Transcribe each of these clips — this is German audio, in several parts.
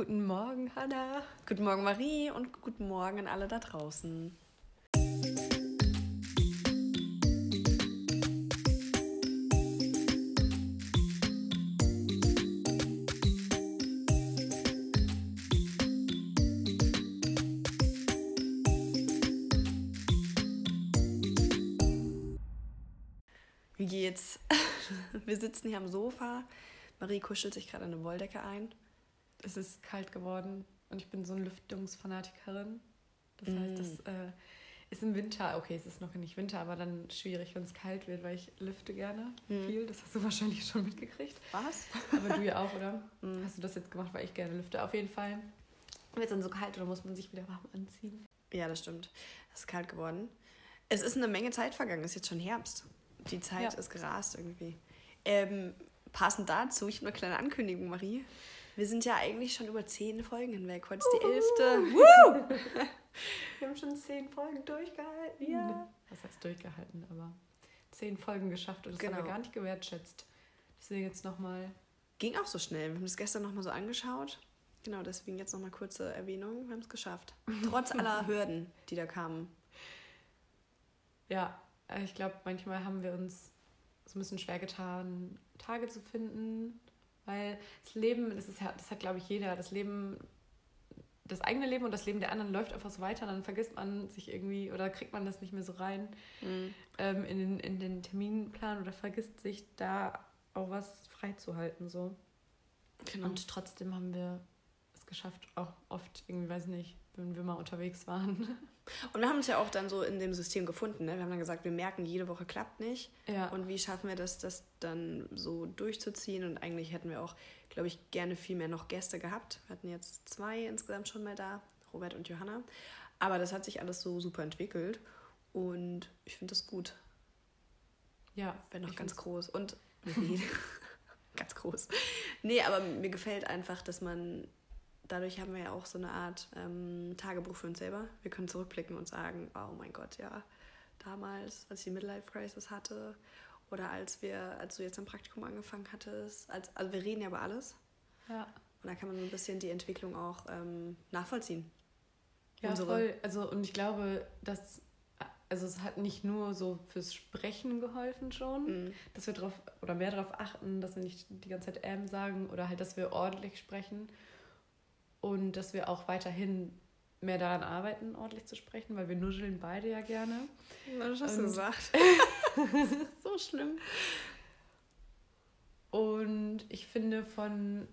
Guten Morgen, Hanna. Guten Morgen, Marie und guten Morgen an alle da draußen. Wie geht's? Wir sitzen hier am Sofa. Marie kuschelt sich gerade eine Wolldecke ein. Es ist kalt geworden und ich bin so eine Lüftungsfanatikerin. Das heißt, Mm. es äh, ist im Winter, okay, es ist noch nicht Winter, aber dann schwierig, wenn es kalt wird, weil ich lüfte gerne Mm. viel. Das hast du wahrscheinlich schon mitgekriegt. Was? Aber du ja auch, oder? Mm. Hast du das jetzt gemacht, weil ich gerne lüfte? Auf jeden Fall. Wird es dann so kalt oder muss man sich wieder warm anziehen? Ja, das stimmt. Es ist kalt geworden. Es ist eine Menge Zeit vergangen. Es ist jetzt schon Herbst. Die Zeit Ja. ist gerast irgendwie. Ähm, passend dazu, ich habe eine kleine Ankündigung, Marie. Wir sind ja eigentlich schon über zehn Folgen hinweg. Heute ist die elfte. Wir haben schon zehn Folgen durchgehalten. Ja. Was heißt durchgehalten, aber zehn Folgen geschafft und das haben Genau. wir gar nicht gewertschätzt. Deswegen jetzt nochmal. Ging auch so schnell. Wir haben das gestern nochmal so angeschaut. Genau, deswegen jetzt nochmal kurze Erwähnung. Wir haben es geschafft. Trotz aller Hürden, die da kamen. Ja, äh, ich glaube, manchmal haben wir uns so ein bisschen schwer getan, Tage zu finden, weil das Leben, das ist ja, das hat glaube ich jeder, das Leben, das eigene Leben und das Leben der anderen läuft einfach so weiter, dann vergisst man sich irgendwie oder kriegt man das nicht mehr so rein Mhm. ähm, in, den, in den Terminplan oder vergisst sich da auch was freizuhalten so. Genau. Und trotzdem haben wir es geschafft, auch oft irgendwie, weiß nicht, wenn wir mal unterwegs waren. Und wir haben uns ja auch dann so in dem System gefunden. Ne? Wir haben dann gesagt, wir merken, jede Woche klappt nicht. Ja. Und wie schaffen wir das, das dann so durchzuziehen? Und eigentlich hätten wir auch, glaube ich, gerne viel mehr noch Gäste gehabt. Wir hatten jetzt zwei insgesamt schon mal da, Robert und Johanna. Aber das hat sich alles so super entwickelt. Und ich finde das gut. ja, Wenn noch ich ganz groß. Und ganz groß. Nee, aber mir gefällt einfach, dass man. Dadurch haben wir ja auch so eine Art ähm, Tagebuch für uns selber. Wir können zurückblicken und sagen, oh mein Gott, ja, damals, als ich die Midlife Crisis hatte oder als wir, als du jetzt am Praktikum angefangen hattest, als, also wir reden ja über alles Ja. und da kann man ein bisschen die Entwicklung auch ähm, nachvollziehen. Ja, Unsere- voll. Also, und ich glaube, dass, also es hat nicht nur so fürs Sprechen geholfen schon, Mhm. dass wir drauf oder mehr darauf achten, dass wir nicht die ganze Zeit ähm sagen oder halt, dass wir ordentlich sprechen und dass wir auch weiterhin mehr daran arbeiten, ordentlich zu sprechen, weil wir nuscheln beide ja gerne. Was hast du gesagt? so schlimm. Und ich finde, von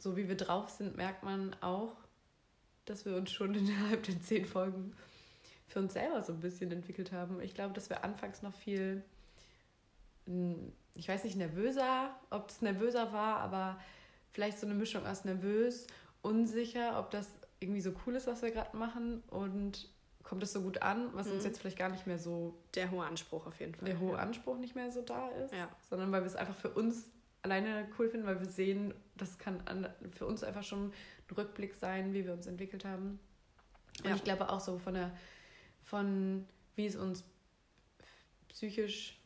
so wie wir drauf sind, merkt man auch, dass wir uns schon innerhalb der zehn Folgen für uns selber so ein bisschen entwickelt haben. Ich glaube, dass wir anfangs noch viel, ich weiß nicht, nervöser, ob es nervöser war, aber vielleicht so eine Mischung aus nervös, unsicher, ob das irgendwie so cool ist, was wir gerade machen und kommt es so gut an, was uns Mhm. jetzt vielleicht gar nicht mehr so, Der hohe Anspruch auf jeden Fall. der hohe ja. Anspruch nicht mehr so da ist Ja. sondern weil wir es einfach für uns alleine cool finden, weil wir sehen, das kann an, für uns einfach schon ein Rückblick sein, wie wir uns entwickelt haben. Und Ja. ich glaube auch so von der, von wie es uns psychisch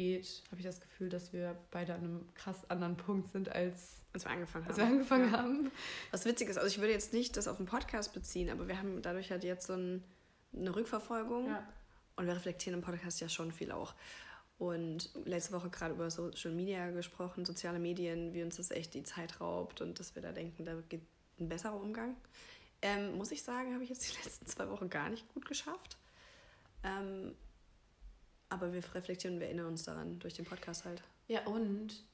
geht, habe ich das Gefühl, dass wir beide an einem krass anderen Punkt sind, als, Als wir angefangen haben. als wir angefangen Ja. haben. Was witzig ist, also ich würde jetzt nicht das auf den Podcast beziehen, aber wir haben dadurch halt jetzt so ein, eine Rückverfolgung Ja. und wir reflektieren im Podcast ja schon viel auch. Und letzte Woche gerade über Social Media gesprochen, soziale Medien, wie uns das echt die Zeit raubt und dass wir da denken, da geht ein besserer Umgang. Ähm, muss ich sagen, habe ich jetzt die letzten zwei Wochen gar nicht gut geschafft. Ähm, aber wir reflektieren und wir erinnern uns daran durch den Podcast halt. Ja, und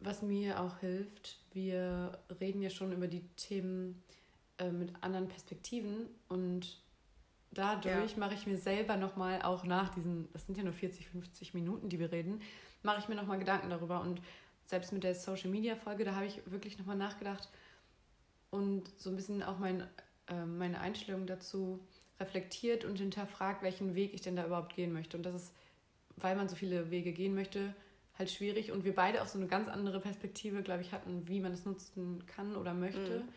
was mir auch hilft, wir reden ja schon über die Themen äh, mit anderen Perspektiven und dadurch mache ich mir selber nochmal auch nach diesen, das sind ja nur 40, 50 Minuten, die wir reden, mache ich mir nochmal Gedanken darüber und selbst mit der Social Media Folge, da habe ich wirklich nochmal nachgedacht und so ein bisschen auch mein, äh, meine Einstellung dazu reflektiert und hinterfragt, welchen Weg ich denn da überhaupt gehen möchte. Und das ist, weil man so viele Wege gehen möchte, halt schwierig und wir beide auch so eine ganz andere Perspektive, glaube ich, hatten, wie man es nutzen kann oder möchte. Mhm.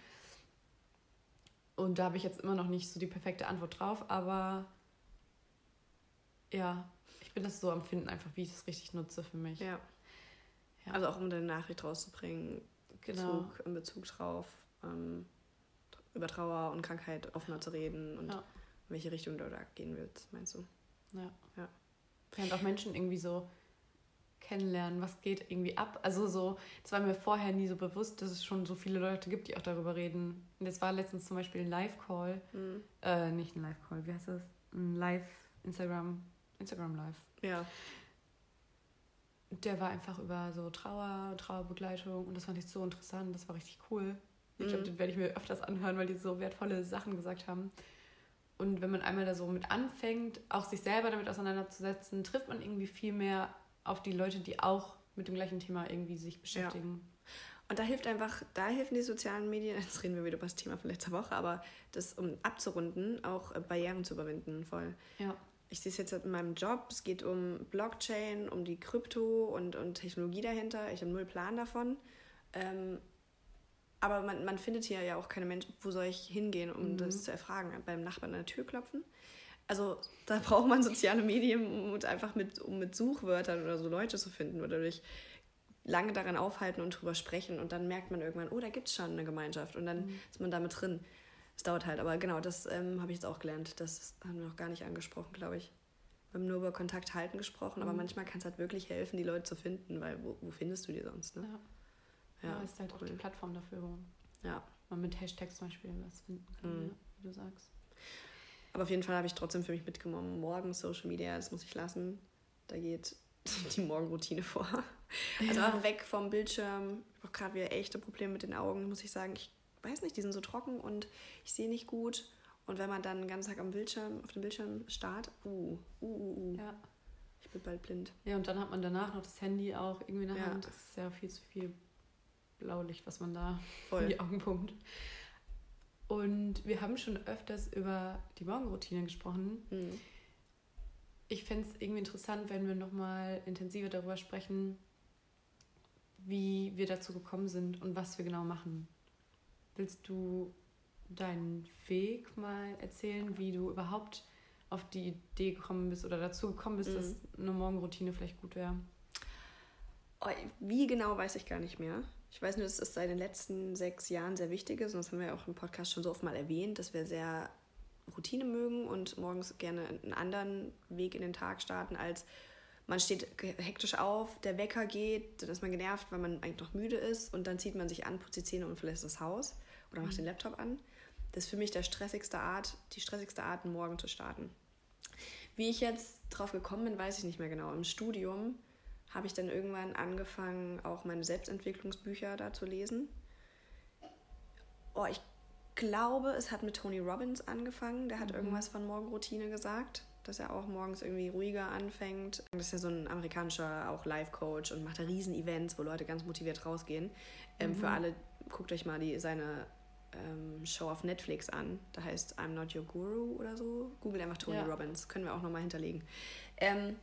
Und da habe ich jetzt immer noch nicht so die perfekte Antwort drauf, aber ja, ich bin das so am Finden, einfach wie ich das richtig nutze für mich. Ja. Ja. Also auch um deine Nachricht rauszubringen, Genau. Bezug, in Bezug drauf. ähm, über Trauer und Krankheit offener zu reden und ja. in welche Richtung du da gehen willst, meinst du? Ja. ja. Und auch Menschen irgendwie so kennenlernen, was geht irgendwie ab. Also so, es war mir vorher nie so bewusst, dass es schon so viele Leute gibt, die auch darüber reden. Und jetzt war letztens zum Beispiel ein Live-Call, mhm. äh, nicht ein Live-Call, wie heißt das? Ein Live-Instagram, Instagram Live. Ja. Der war einfach über so Trauer, Trauerbegleitung und das fand ich so interessant, das war richtig cool. Ich mhm. glaube, den werde ich mir öfters anhören, weil die so wertvolle Sachen gesagt haben. Und wenn man einmal da so mit anfängt, auch sich selber damit auseinanderzusetzen, trifft man irgendwie viel mehr auf die Leute, die auch mit dem gleichen Thema irgendwie sich beschäftigen. Ja. Und da hilft einfach, da helfen die sozialen Medien, jetzt reden wir wieder über das Thema von letzter Woche, aber das, um abzurunden, auch äh, Barrieren zu überwinden, voll. Ja. Ich sehe es jetzt in meinem Job, es geht um Blockchain, um die Krypto und, und Technologie dahinter. Ich habe null Plan davon. Ähm, aber man, man findet hier ja auch keine Menschen, wo soll ich hingehen, um mhm. das zu erfragen? Beim Nachbarn an der Tür klopfen? Also da braucht man soziale Medien, um einfach mit, um mit Suchwörtern oder so Leute zu finden oder durch lange daran aufhalten und drüber sprechen und dann merkt man irgendwann, oh, da gibt es schon eine Gemeinschaft und dann mhm. ist man damit drin. Es dauert halt, aber genau, das ähm, habe ich jetzt auch gelernt. Das haben wir noch gar nicht angesprochen, glaube ich. Wir haben nur über Kontakt halten gesprochen, mhm. aber manchmal kann es halt wirklich helfen, die Leute zu finden, weil wo, wo findest du die sonst? Ne? Ja. Ja, ja ist halt cool. auch die Plattform dafür, wo ja. man mit Hashtags zum Beispiel was finden kann, mhm. ja, wie du sagst. Aber auf jeden Fall habe ich trotzdem für mich mitgenommen, morgen Social Media, das muss ich lassen. Da geht die Morgenroutine vor. Also ja. einfach weg vom Bildschirm. Ich habe auch gerade wieder echte Probleme mit den Augen, muss ich sagen. Ich weiß nicht, die sind so trocken und ich sehe nicht gut. Und wenn man dann den ganzen Tag am Bildschirm, auf dem Bildschirm starrt, uh, uh, uh, uh. Ja. Ich bin bald blind. Ja, und dann hat man danach noch das Handy auch irgendwie in der ja. Hand. Das ist ja viel zu viel Blaulicht, was man da Voll. in die Augen pumpt. Und wir haben schon öfters über die Morgenroutine gesprochen. Mhm. Ich fände es irgendwie interessant, wenn wir nochmal intensiver darüber sprechen, wie wir dazu gekommen sind und was wir genau machen. Willst du deinen Weg mal erzählen, wie du überhaupt auf die Idee gekommen bist oder dazu gekommen bist, mhm. dass eine Morgenroutine vielleicht gut wäre? Oh, wie genau weiß ich gar nicht mehr. Ich weiß nur, dass es seit den letzten sechs Jahren sehr wichtig ist. Und das haben wir ja auch im Podcast schon so oft mal erwähnt, dass wir sehr Routine mögen und morgens gerne einen anderen Weg in den Tag starten, als man steht hektisch auf, der Wecker geht, dann ist man genervt, weil man eigentlich noch müde ist und dann zieht man sich an, putzt die Zähne und verlässt das Haus oder macht mhm. den Laptop an. Das ist für mich der stressigste Art, die stressigste Art, einen Morgen zu starten. Wie ich jetzt drauf gekommen bin, weiß ich nicht mehr genau. Im Studium habe ich dann irgendwann angefangen, auch meine Selbstentwicklungsbücher da zu lesen. Oh, ich glaube, es hat mit Tony Robbins angefangen. Der hat mhm. irgendwas von Morgenroutine gesagt, dass er auch morgens irgendwie ruhiger anfängt. Das ist ja so ein amerikanischer auch Life-Coach und macht da Riesen-Events, wo Leute ganz motiviert rausgehen. Ähm, Für mhm. alle, guckt euch mal die, seine ähm, Show auf Netflix an. Da heißt I'm Not Your Guru oder so. Google einfach Tony ja. Robbins. Können wir auch nochmal hinterlegen. Ähm,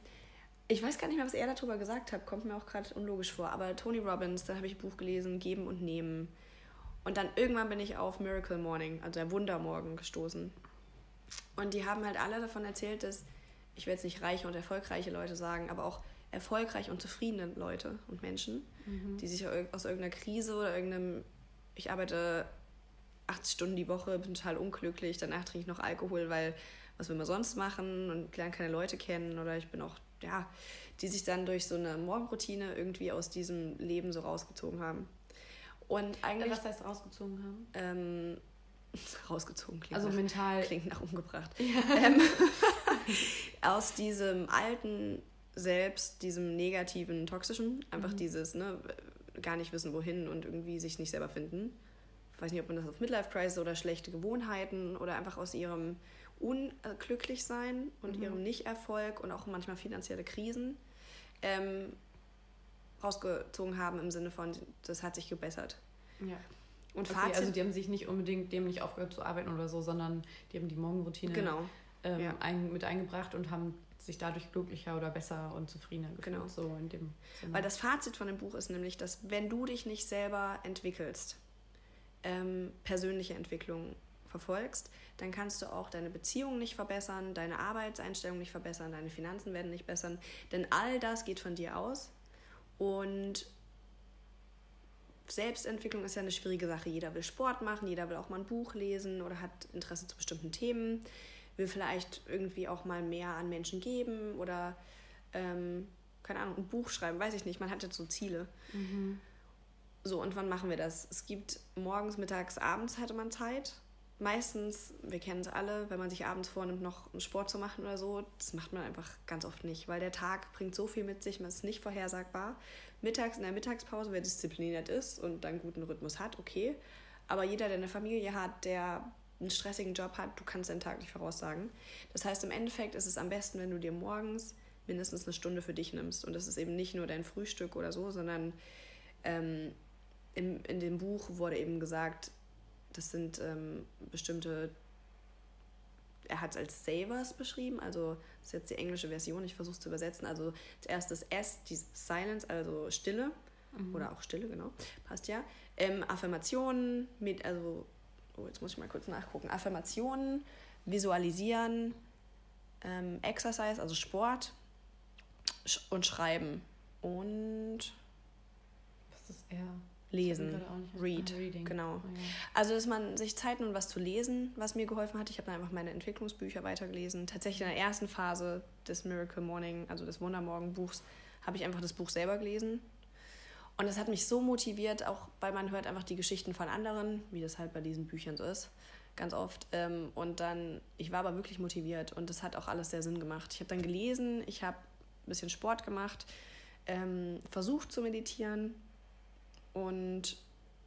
ich weiß gar nicht mehr, was er darüber gesagt hat, kommt mir auch gerade unlogisch vor. Aber Tony Robbins, da habe ich ein Buch gelesen, Geben und Nehmen. Und dann irgendwann bin ich auf Miracle Morning, also der Wundermorgen, gestoßen. Und die haben halt alle davon erzählt, dass, ich werde jetzt nicht reiche und erfolgreiche Leute sagen, aber auch erfolgreich und zufriedene Leute und Menschen, mhm. die sich aus irgendeiner Krise oder irgendeinem, ich arbeite 80 Stunden die Woche, bin total unglücklich, danach trinke ich noch Alkohol, weil was will man sonst machen und lerne keine Leute kennen oder ich bin auch ja, die sich dann durch so eine Morgenroutine irgendwie aus diesem Leben so rausgezogen haben. Und eigentlich. Was heißt rausgezogen haben? Ähm, rausgezogen klingt Also nach, mental. Klingt nach umgebracht. Ja. Ähm, aus diesem alten Selbst, diesem negativen, toxischen, einfach mhm. dieses, ne, gar nicht wissen, wohin und irgendwie sich nicht selber finden. Ich weiß nicht, ob man das auf Midlife Crisis oder schlechte Gewohnheiten oder einfach aus ihrem unglücklich sein und mhm. ihrem Nichterfolg und auch manchmal finanzielle Krisen ähm, rausgezogen haben im Sinne von, das hat sich gebessert. Ja. Und okay, Fazit, also die haben sich nicht unbedingt dem nicht aufgehört zu arbeiten oder so, sondern die haben die Morgenroutine genau. ähm, ja. ein, mit eingebracht und haben sich dadurch glücklicher oder besser und zufriedener gefühlt. Genau. So in dem Weil das Fazit von dem Buch ist nämlich, dass wenn du dich nicht selber entwickelst, ähm, persönliche Entwicklung verfolgst, dann kannst du auch deine Beziehung nicht verbessern, deine Arbeitseinstellung nicht verbessern, deine Finanzen werden nicht bessern, denn all das geht von dir aus und Selbstentwicklung ist ja eine schwierige Sache. Jeder will Sport machen, jeder will auch mal ein Buch lesen oder hat Interesse zu bestimmten Themen, will vielleicht irgendwie auch mal mehr an Menschen geben oder, ähm, keine Ahnung, ein Buch schreiben, weiß ich nicht. Man hat jetzt so Ziele. Mhm. So, und wann machen wir das? Es gibt morgens, mittags, abends hatte man Zeit. Meistens, wir kennen es alle, wenn man sich abends vornimmt, noch einen Sport zu machen oder so, das macht man einfach ganz oft nicht, weil der Tag bringt so viel mit sich, man ist nicht vorhersagbar. Mittags in der Mittagspause, wer diszipliniert ist und dann guten Rhythmus hat, okay. Aber jeder, der eine Familie hat, der einen stressigen Job hat, du kannst den Tag nicht voraussagen. Das heißt, im Endeffekt ist es am besten, wenn du dir morgens mindestens eine Stunde für dich nimmst. Und das ist eben nicht nur dein Frühstück oder so, sondern ähm, im, in dem Buch wurde eben gesagt, das sind ähm, bestimmte, er hat es als Savers beschrieben, also das ist jetzt die englische Version, ich versuche es zu übersetzen. Also zuerst das S, die Silence, also Stille, mhm. oder auch Stille, genau, passt ja. Ähm, Affirmationen, mit, also, oh, jetzt muss ich mal kurz nachgucken. Affirmationen, Visualisieren, ähm, Exercise, also Sport und Schreiben. Und. Was ist er? Lesen. Read. Ah, genau. Oh, ja. Also, dass man sich Zeit nimmt, was zu lesen, was mir geholfen hat. Ich habe dann einfach meine Entwicklungsbücher weitergelesen. Tatsächlich in der ersten Phase des Miracle Morning, also des Wundermorgen-Buchs, habe ich einfach das Buch selber gelesen. Und das hat mich so motiviert, auch weil man hört einfach die Geschichten von anderen, wie das halt bei diesen Büchern so ist, ganz oft. Ähm, und dann, ich war aber wirklich motiviert und das hat auch alles sehr Sinn gemacht. Ich habe dann gelesen, ich habe ein bisschen Sport gemacht, ähm, versucht zu meditieren, und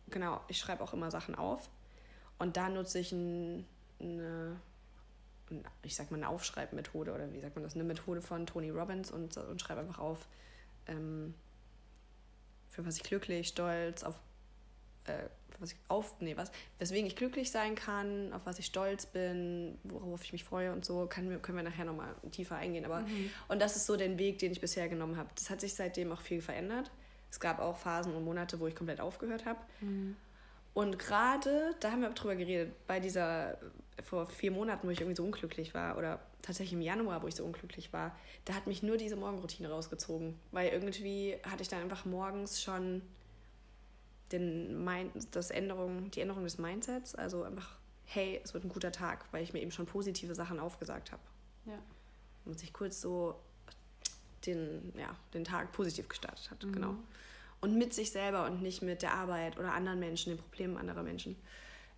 genau, ich schreibe auch immer Sachen auf. Und da nutze ich ein, eine, ich sag mal, eine Aufschreibmethode oder wie sagt man das, eine Methode von Tony Robbins und, und schreibe einfach auf, ähm, für was ich glücklich, stolz, auf, äh, was ich auf, nee, was, weswegen ich glücklich sein kann, auf was ich stolz bin, worauf ich mich freue und so, kann, können wir nachher nochmal tiefer eingehen. Aber, mhm. und das ist so der Weg, den ich bisher genommen habe. Das hat sich seitdem auch viel verändert. Es gab auch Phasen und Monate, wo ich komplett aufgehört habe. Mhm. Und gerade, da haben wir drüber geredet, bei dieser, vor vier Monaten, wo ich irgendwie so unglücklich war, oder tatsächlich im Januar, wo ich so unglücklich war, da hat mich nur diese Morgenroutine rausgezogen. Weil irgendwie hatte ich dann einfach morgens schon den Mind, das Änderung, die Änderung des Mindsets, also einfach, hey, es wird ein guter Tag, weil ich mir eben schon positive Sachen aufgesagt habe. Ja. Und sich kurz so den, ja, den Tag positiv gestartet hat. Mhm. Genau. Und mit sich selber und nicht mit der Arbeit oder anderen Menschen, den Problemen anderer Menschen.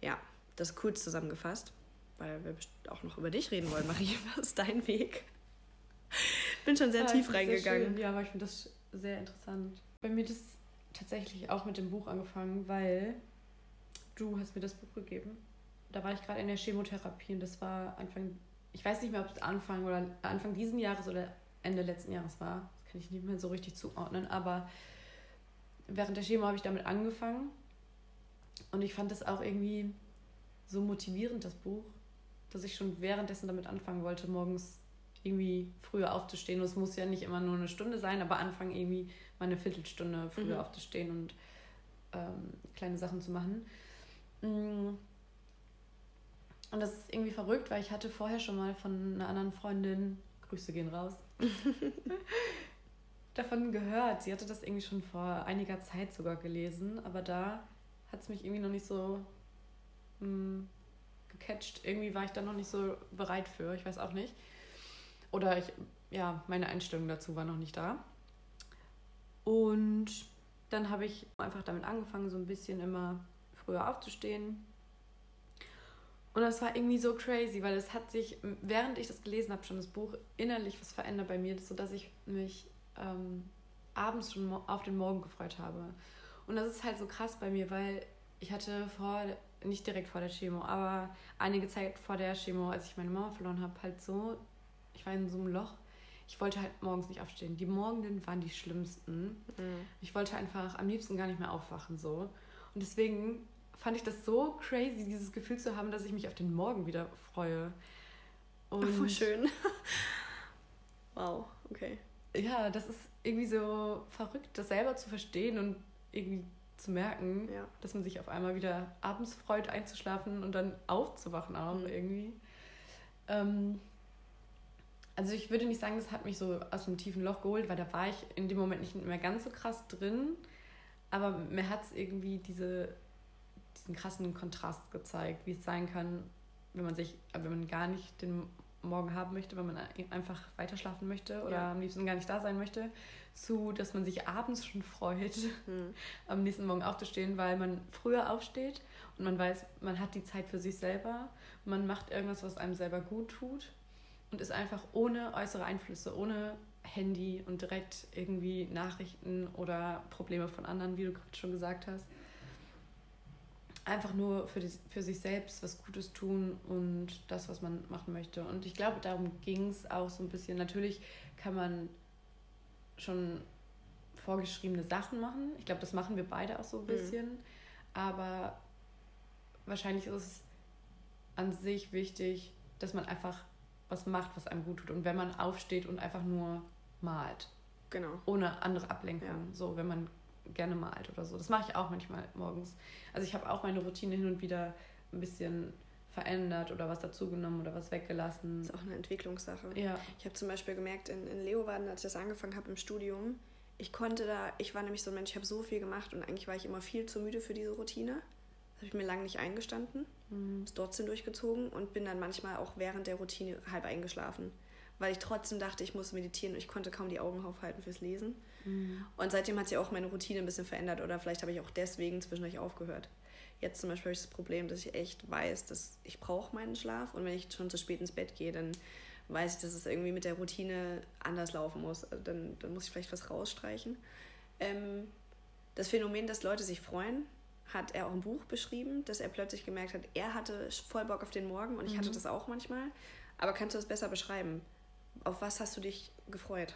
Ja, das kurz zusammengefasst, weil wir auch noch über dich reden wollen, Marie. Was ist dein Weg? Bin schon sehr ja, tief reingegangen. Sehr ja, aber ich finde das sehr interessant. Bei mir es tatsächlich auch mit dem Buch angefangen, weil du hast mir das Buch gegeben. Da war ich gerade in der Chemotherapie und das war Anfang, ich weiß nicht mehr, ob es Anfang oder Anfang diesen Jahres oder Ende letzten Jahres war. Das kann ich nicht mehr so richtig zuordnen, aber während der Chemo habe ich damit angefangen und ich fand das auch irgendwie so motivierend, das Buch, dass ich schon währenddessen damit anfangen wollte, morgens irgendwie früher aufzustehen. Und es muss ja nicht immer nur eine Stunde sein, aber anfangen irgendwie mal eine Viertelstunde früher mhm. aufzustehen und ähm, kleine Sachen zu machen. Mm. Und das ist irgendwie verrückt, weil ich hatte vorher schon mal von einer anderen Freundin, Grüße gehen raus, davon gehört. Sie hatte das irgendwie schon vor einiger Zeit sogar gelesen, aber da hat es mich irgendwie noch nicht so mh, hm, gecatcht. Irgendwie war ich da noch nicht so bereit für, ich weiß auch nicht. Oder ich, ja, meine Einstellung dazu war noch nicht da. Und dann habe ich einfach damit angefangen, so ein bisschen immer früher aufzustehen, und das war irgendwie so crazy, weil es hat sich, während ich das gelesen habe, schon das Buch innerlich was verändert bei mir, sodass ich mich ähm, abends schon auf den Morgen gefreut habe. Und das ist halt so krass bei mir, weil ich hatte vor, nicht direkt vor der Chemo, aber einige Zeit vor der Chemo, als ich meine Mama verloren habe, halt so, ich war in so einem Loch. Ich wollte halt morgens nicht aufstehen. Die Morgenden waren die schlimmsten. Mhm. Ich wollte einfach am liebsten gar nicht mehr aufwachen so. Und deswegen fand ich das so crazy, dieses Gefühl zu haben, dass ich mich auf den Morgen wieder freue. Und voll schön. wow, okay. Ja, das ist irgendwie so verrückt, das selber zu verstehen und irgendwie zu merken, ja. dass man sich auf einmal wieder abends freut, einzuschlafen und dann aufzuwachen auch mhm. irgendwie. Ähm, also ich würde nicht sagen, das hat mich so aus einem tiefen Loch geholt, weil da war ich in dem Moment nicht mehr ganz so krass drin. Aber mir hat es irgendwie diese, diesen krassen Kontrast gezeigt, wie es sein kann, wenn man sich, wenn man gar nicht den Morgen haben möchte, wenn man einfach weiter schlafen möchte oder ja. am liebsten gar nicht da sein möchte, zu, dass man sich abends schon freut, mhm. am nächsten Morgen aufzustehen, weil man früher aufsteht und man weiß, man hat die Zeit für sich selber, man macht irgendwas, was einem selber gut tut und ist einfach ohne äußere Einflüsse, ohne Handy und direkt irgendwie Nachrichten oder Probleme von anderen, wie du gerade schon gesagt hast. Einfach nur für, die, für sich selbst was Gutes tun und das, was man machen möchte. Und ich glaube, darum ging es auch so ein bisschen. Natürlich kann man schon vorgeschriebene Sachen machen. Ich glaube, das machen wir beide auch so ein mhm. bisschen. Mhm. Aber wahrscheinlich ist es an sich wichtig, dass man einfach was macht, was einem gut tut. Und wenn man aufsteht und einfach nur malt. Genau. Ohne andere Ablenkung. Ja. So, wenn man gerne malt oder so. Das mache ich auch manchmal morgens. Also ich habe auch meine Routine hin und wieder ein bisschen verändert oder was dazugenommen oder was weggelassen. Das ist auch eine Entwicklungssache. Ja. Ich habe zum Beispiel gemerkt, in, in Leeuwarden, als ich das angefangen habe im Studium, ich konnte da, ich war nämlich so ein Mensch, ich habe so viel gemacht und eigentlich war ich immer viel zu müde für diese Routine. Das habe ich mir lange nicht eingestanden, mhm. ist trotzdem durchgezogen und bin dann manchmal auch während der Routine halb eingeschlafen, weil ich trotzdem dachte, ich muss meditieren und ich konnte kaum die Augen aufhalten fürs Lesen. Mhm. Und seitdem hat sich auch meine Routine ein bisschen verändert oder vielleicht habe ich auch deswegen zwischendurch aufgehört. Jetzt zum Beispiel habe ich das Problem, dass ich echt weiß, dass ich brauche meinen Schlaf und wenn ich schon zu spät ins Bett gehe, dann weiß ich, dass es irgendwie mit der Routine anders laufen muss. Also dann, dann muss ich vielleicht was rausstreichen. Ähm, das Phänomen, dass Leute sich freuen, hat er auch im Buch beschrieben, dass er plötzlich gemerkt hat, er hatte voll Bock auf den Morgen und ich mhm. hatte das auch manchmal. Aber kannst du das besser beschreiben? Auf was hast du dich gefreut?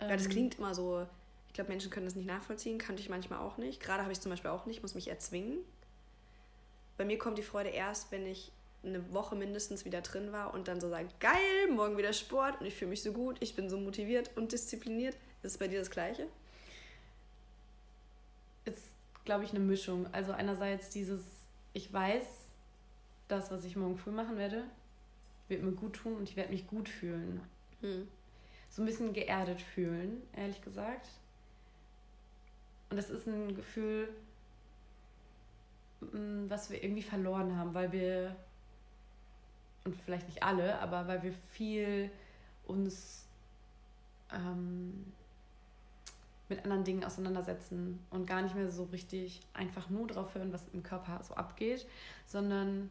Ähm. Weil das klingt immer so, ich glaube, Menschen können das nicht nachvollziehen, kannte ich manchmal auch nicht. Gerade habe ich zum Beispiel auch nicht, muss mich erzwingen. Bei mir kommt die Freude erst, wenn ich eine Woche mindestens wieder drin war und dann so sagt, geil, morgen wieder Sport und ich fühle mich so gut, ich bin so motiviert und diszipliniert. Ist es bei dir das Gleiche? Ist, glaube ich, eine Mischung. Also einerseits dieses, ich weiß, das, was ich morgen früh machen werde, wird mir gut tun und ich werde mich gut fühlen. Hm. So ein bisschen geerdet fühlen, ehrlich gesagt. Und das ist ein Gefühl, mm, was wir irgendwie verloren haben, weil wir, und vielleicht nicht alle, aber weil wir viel uns ähm, mit anderen Dingen auseinandersetzen und gar nicht mehr so richtig einfach nur drauf hören, was im Körper so abgeht, sondern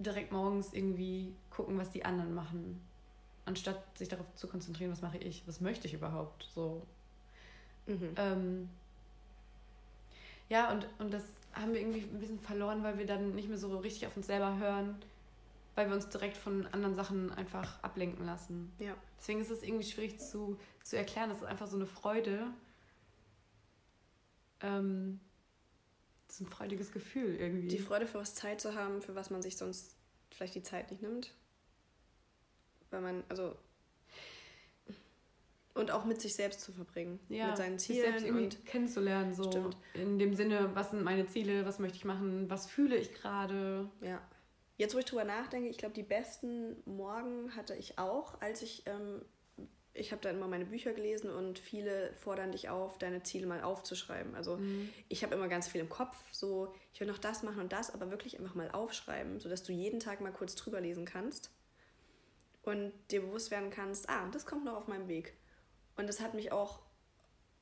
direkt morgens irgendwie gucken, was die anderen machen, anstatt sich darauf zu konzentrieren, was mache ich, was möchte ich überhaupt, so Mhm. Ähm, ja, und, und das haben wir irgendwie ein bisschen verloren, weil wir dann nicht mehr so richtig auf uns selber hören, weil wir uns direkt von anderen Sachen einfach ablenken lassen. Ja. Deswegen ist es irgendwie schwierig zu, zu erklären. Das ist einfach so eine Freude. Ähm, das ist ein freudiges Gefühl irgendwie. Die Freude für was Zeit zu haben, für was man sich sonst vielleicht die Zeit nicht nimmt. Weil man, also und auch mit sich selbst zu verbringen. Ja, mit seinen Zielen. Sich selbst und kennenzulernen. So. Stimmt. In dem Sinne, was sind meine Ziele, was möchte ich machen, was fühle ich gerade. Ja. Jetzt, wo ich drüber nachdenke, ich glaube, die besten Morgen hatte ich auch, als ich, ähm, ich habe dann immer meine Bücher gelesen und viele fordern dich auf, deine Ziele mal aufzuschreiben. Also mhm. ich habe immer ganz viel im Kopf, so ich will noch das machen und das, aber wirklich einfach mal aufschreiben, sodass du jeden Tag mal kurz drüber lesen kannst und dir bewusst werden kannst, ah, das kommt noch auf meinem Weg. Und das hat mich auch,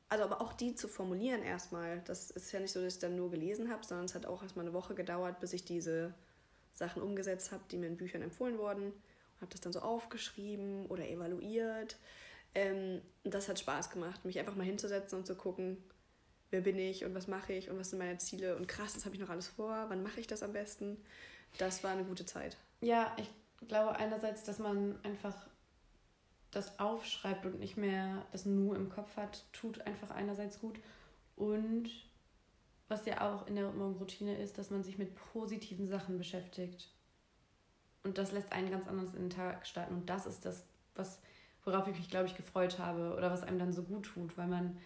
also aber auch die zu formulieren erstmal, das ist ja nicht so, dass ich dann nur gelesen habe, sondern es hat auch erstmal eine Woche gedauert, bis ich diese Sachen umgesetzt habe, die mir in Büchern empfohlen wurden. Habe das dann so aufgeschrieben oder evaluiert. Ähm, das hat Spaß gemacht, mich einfach mal hinzusetzen und zu gucken, wer bin ich und was mache ich und was sind meine Ziele und krass, das habe ich noch alles vor, wann mache ich das am besten. Das war eine gute Zeit. Ja, ich glaube einerseits, dass man einfach das aufschreibt und nicht mehr das nur im Kopf hat, tut einfach einerseits gut. Und was ja auch in der Morgenroutine ist, dass man sich mit positiven Sachen beschäftigt. Und das lässt einen ganz anders in den Tag starten. Und das ist das, was, worauf ich mich, glaube ich, gefreut habe oder was einem dann so gut tut, weil man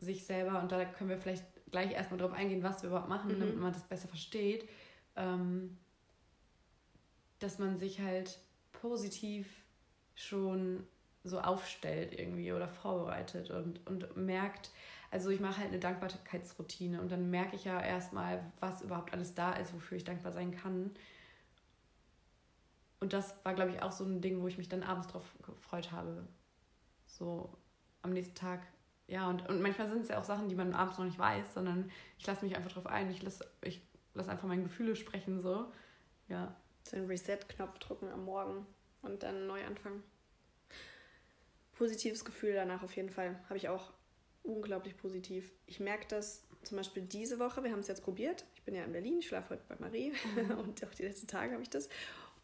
sich selber, und da können wir vielleicht gleich erstmal drauf eingehen, was wir überhaupt machen, mhm. damit man das besser versteht, ähm, dass man sich halt positiv schon so aufstellt irgendwie oder vorbereitet und, und merkt, also ich mache halt eine Dankbarkeitsroutine und dann merke ich ja erstmal, was überhaupt alles da ist, wofür ich dankbar sein kann. Und das war, glaube ich, auch so ein Ding, wo ich mich dann abends drauf gefreut habe. So am nächsten Tag. Ja, und, und manchmal sind es ja auch Sachen, die man abends noch nicht weiß, sondern ich lasse mich einfach drauf ein. Ich lasse ich lass einfach meine Gefühle sprechen, so. Ja. So einen Reset-Knopf drücken am Morgen und dann neu anfangen. Positives Gefühl danach auf jeden Fall. Habe ich auch unglaublich positiv. Ich merke das zum Beispiel diese Woche, wir haben es jetzt probiert. Ich bin ja in Berlin, ich schlafe heute bei Marie mhm. und auch die letzten Tage habe ich das.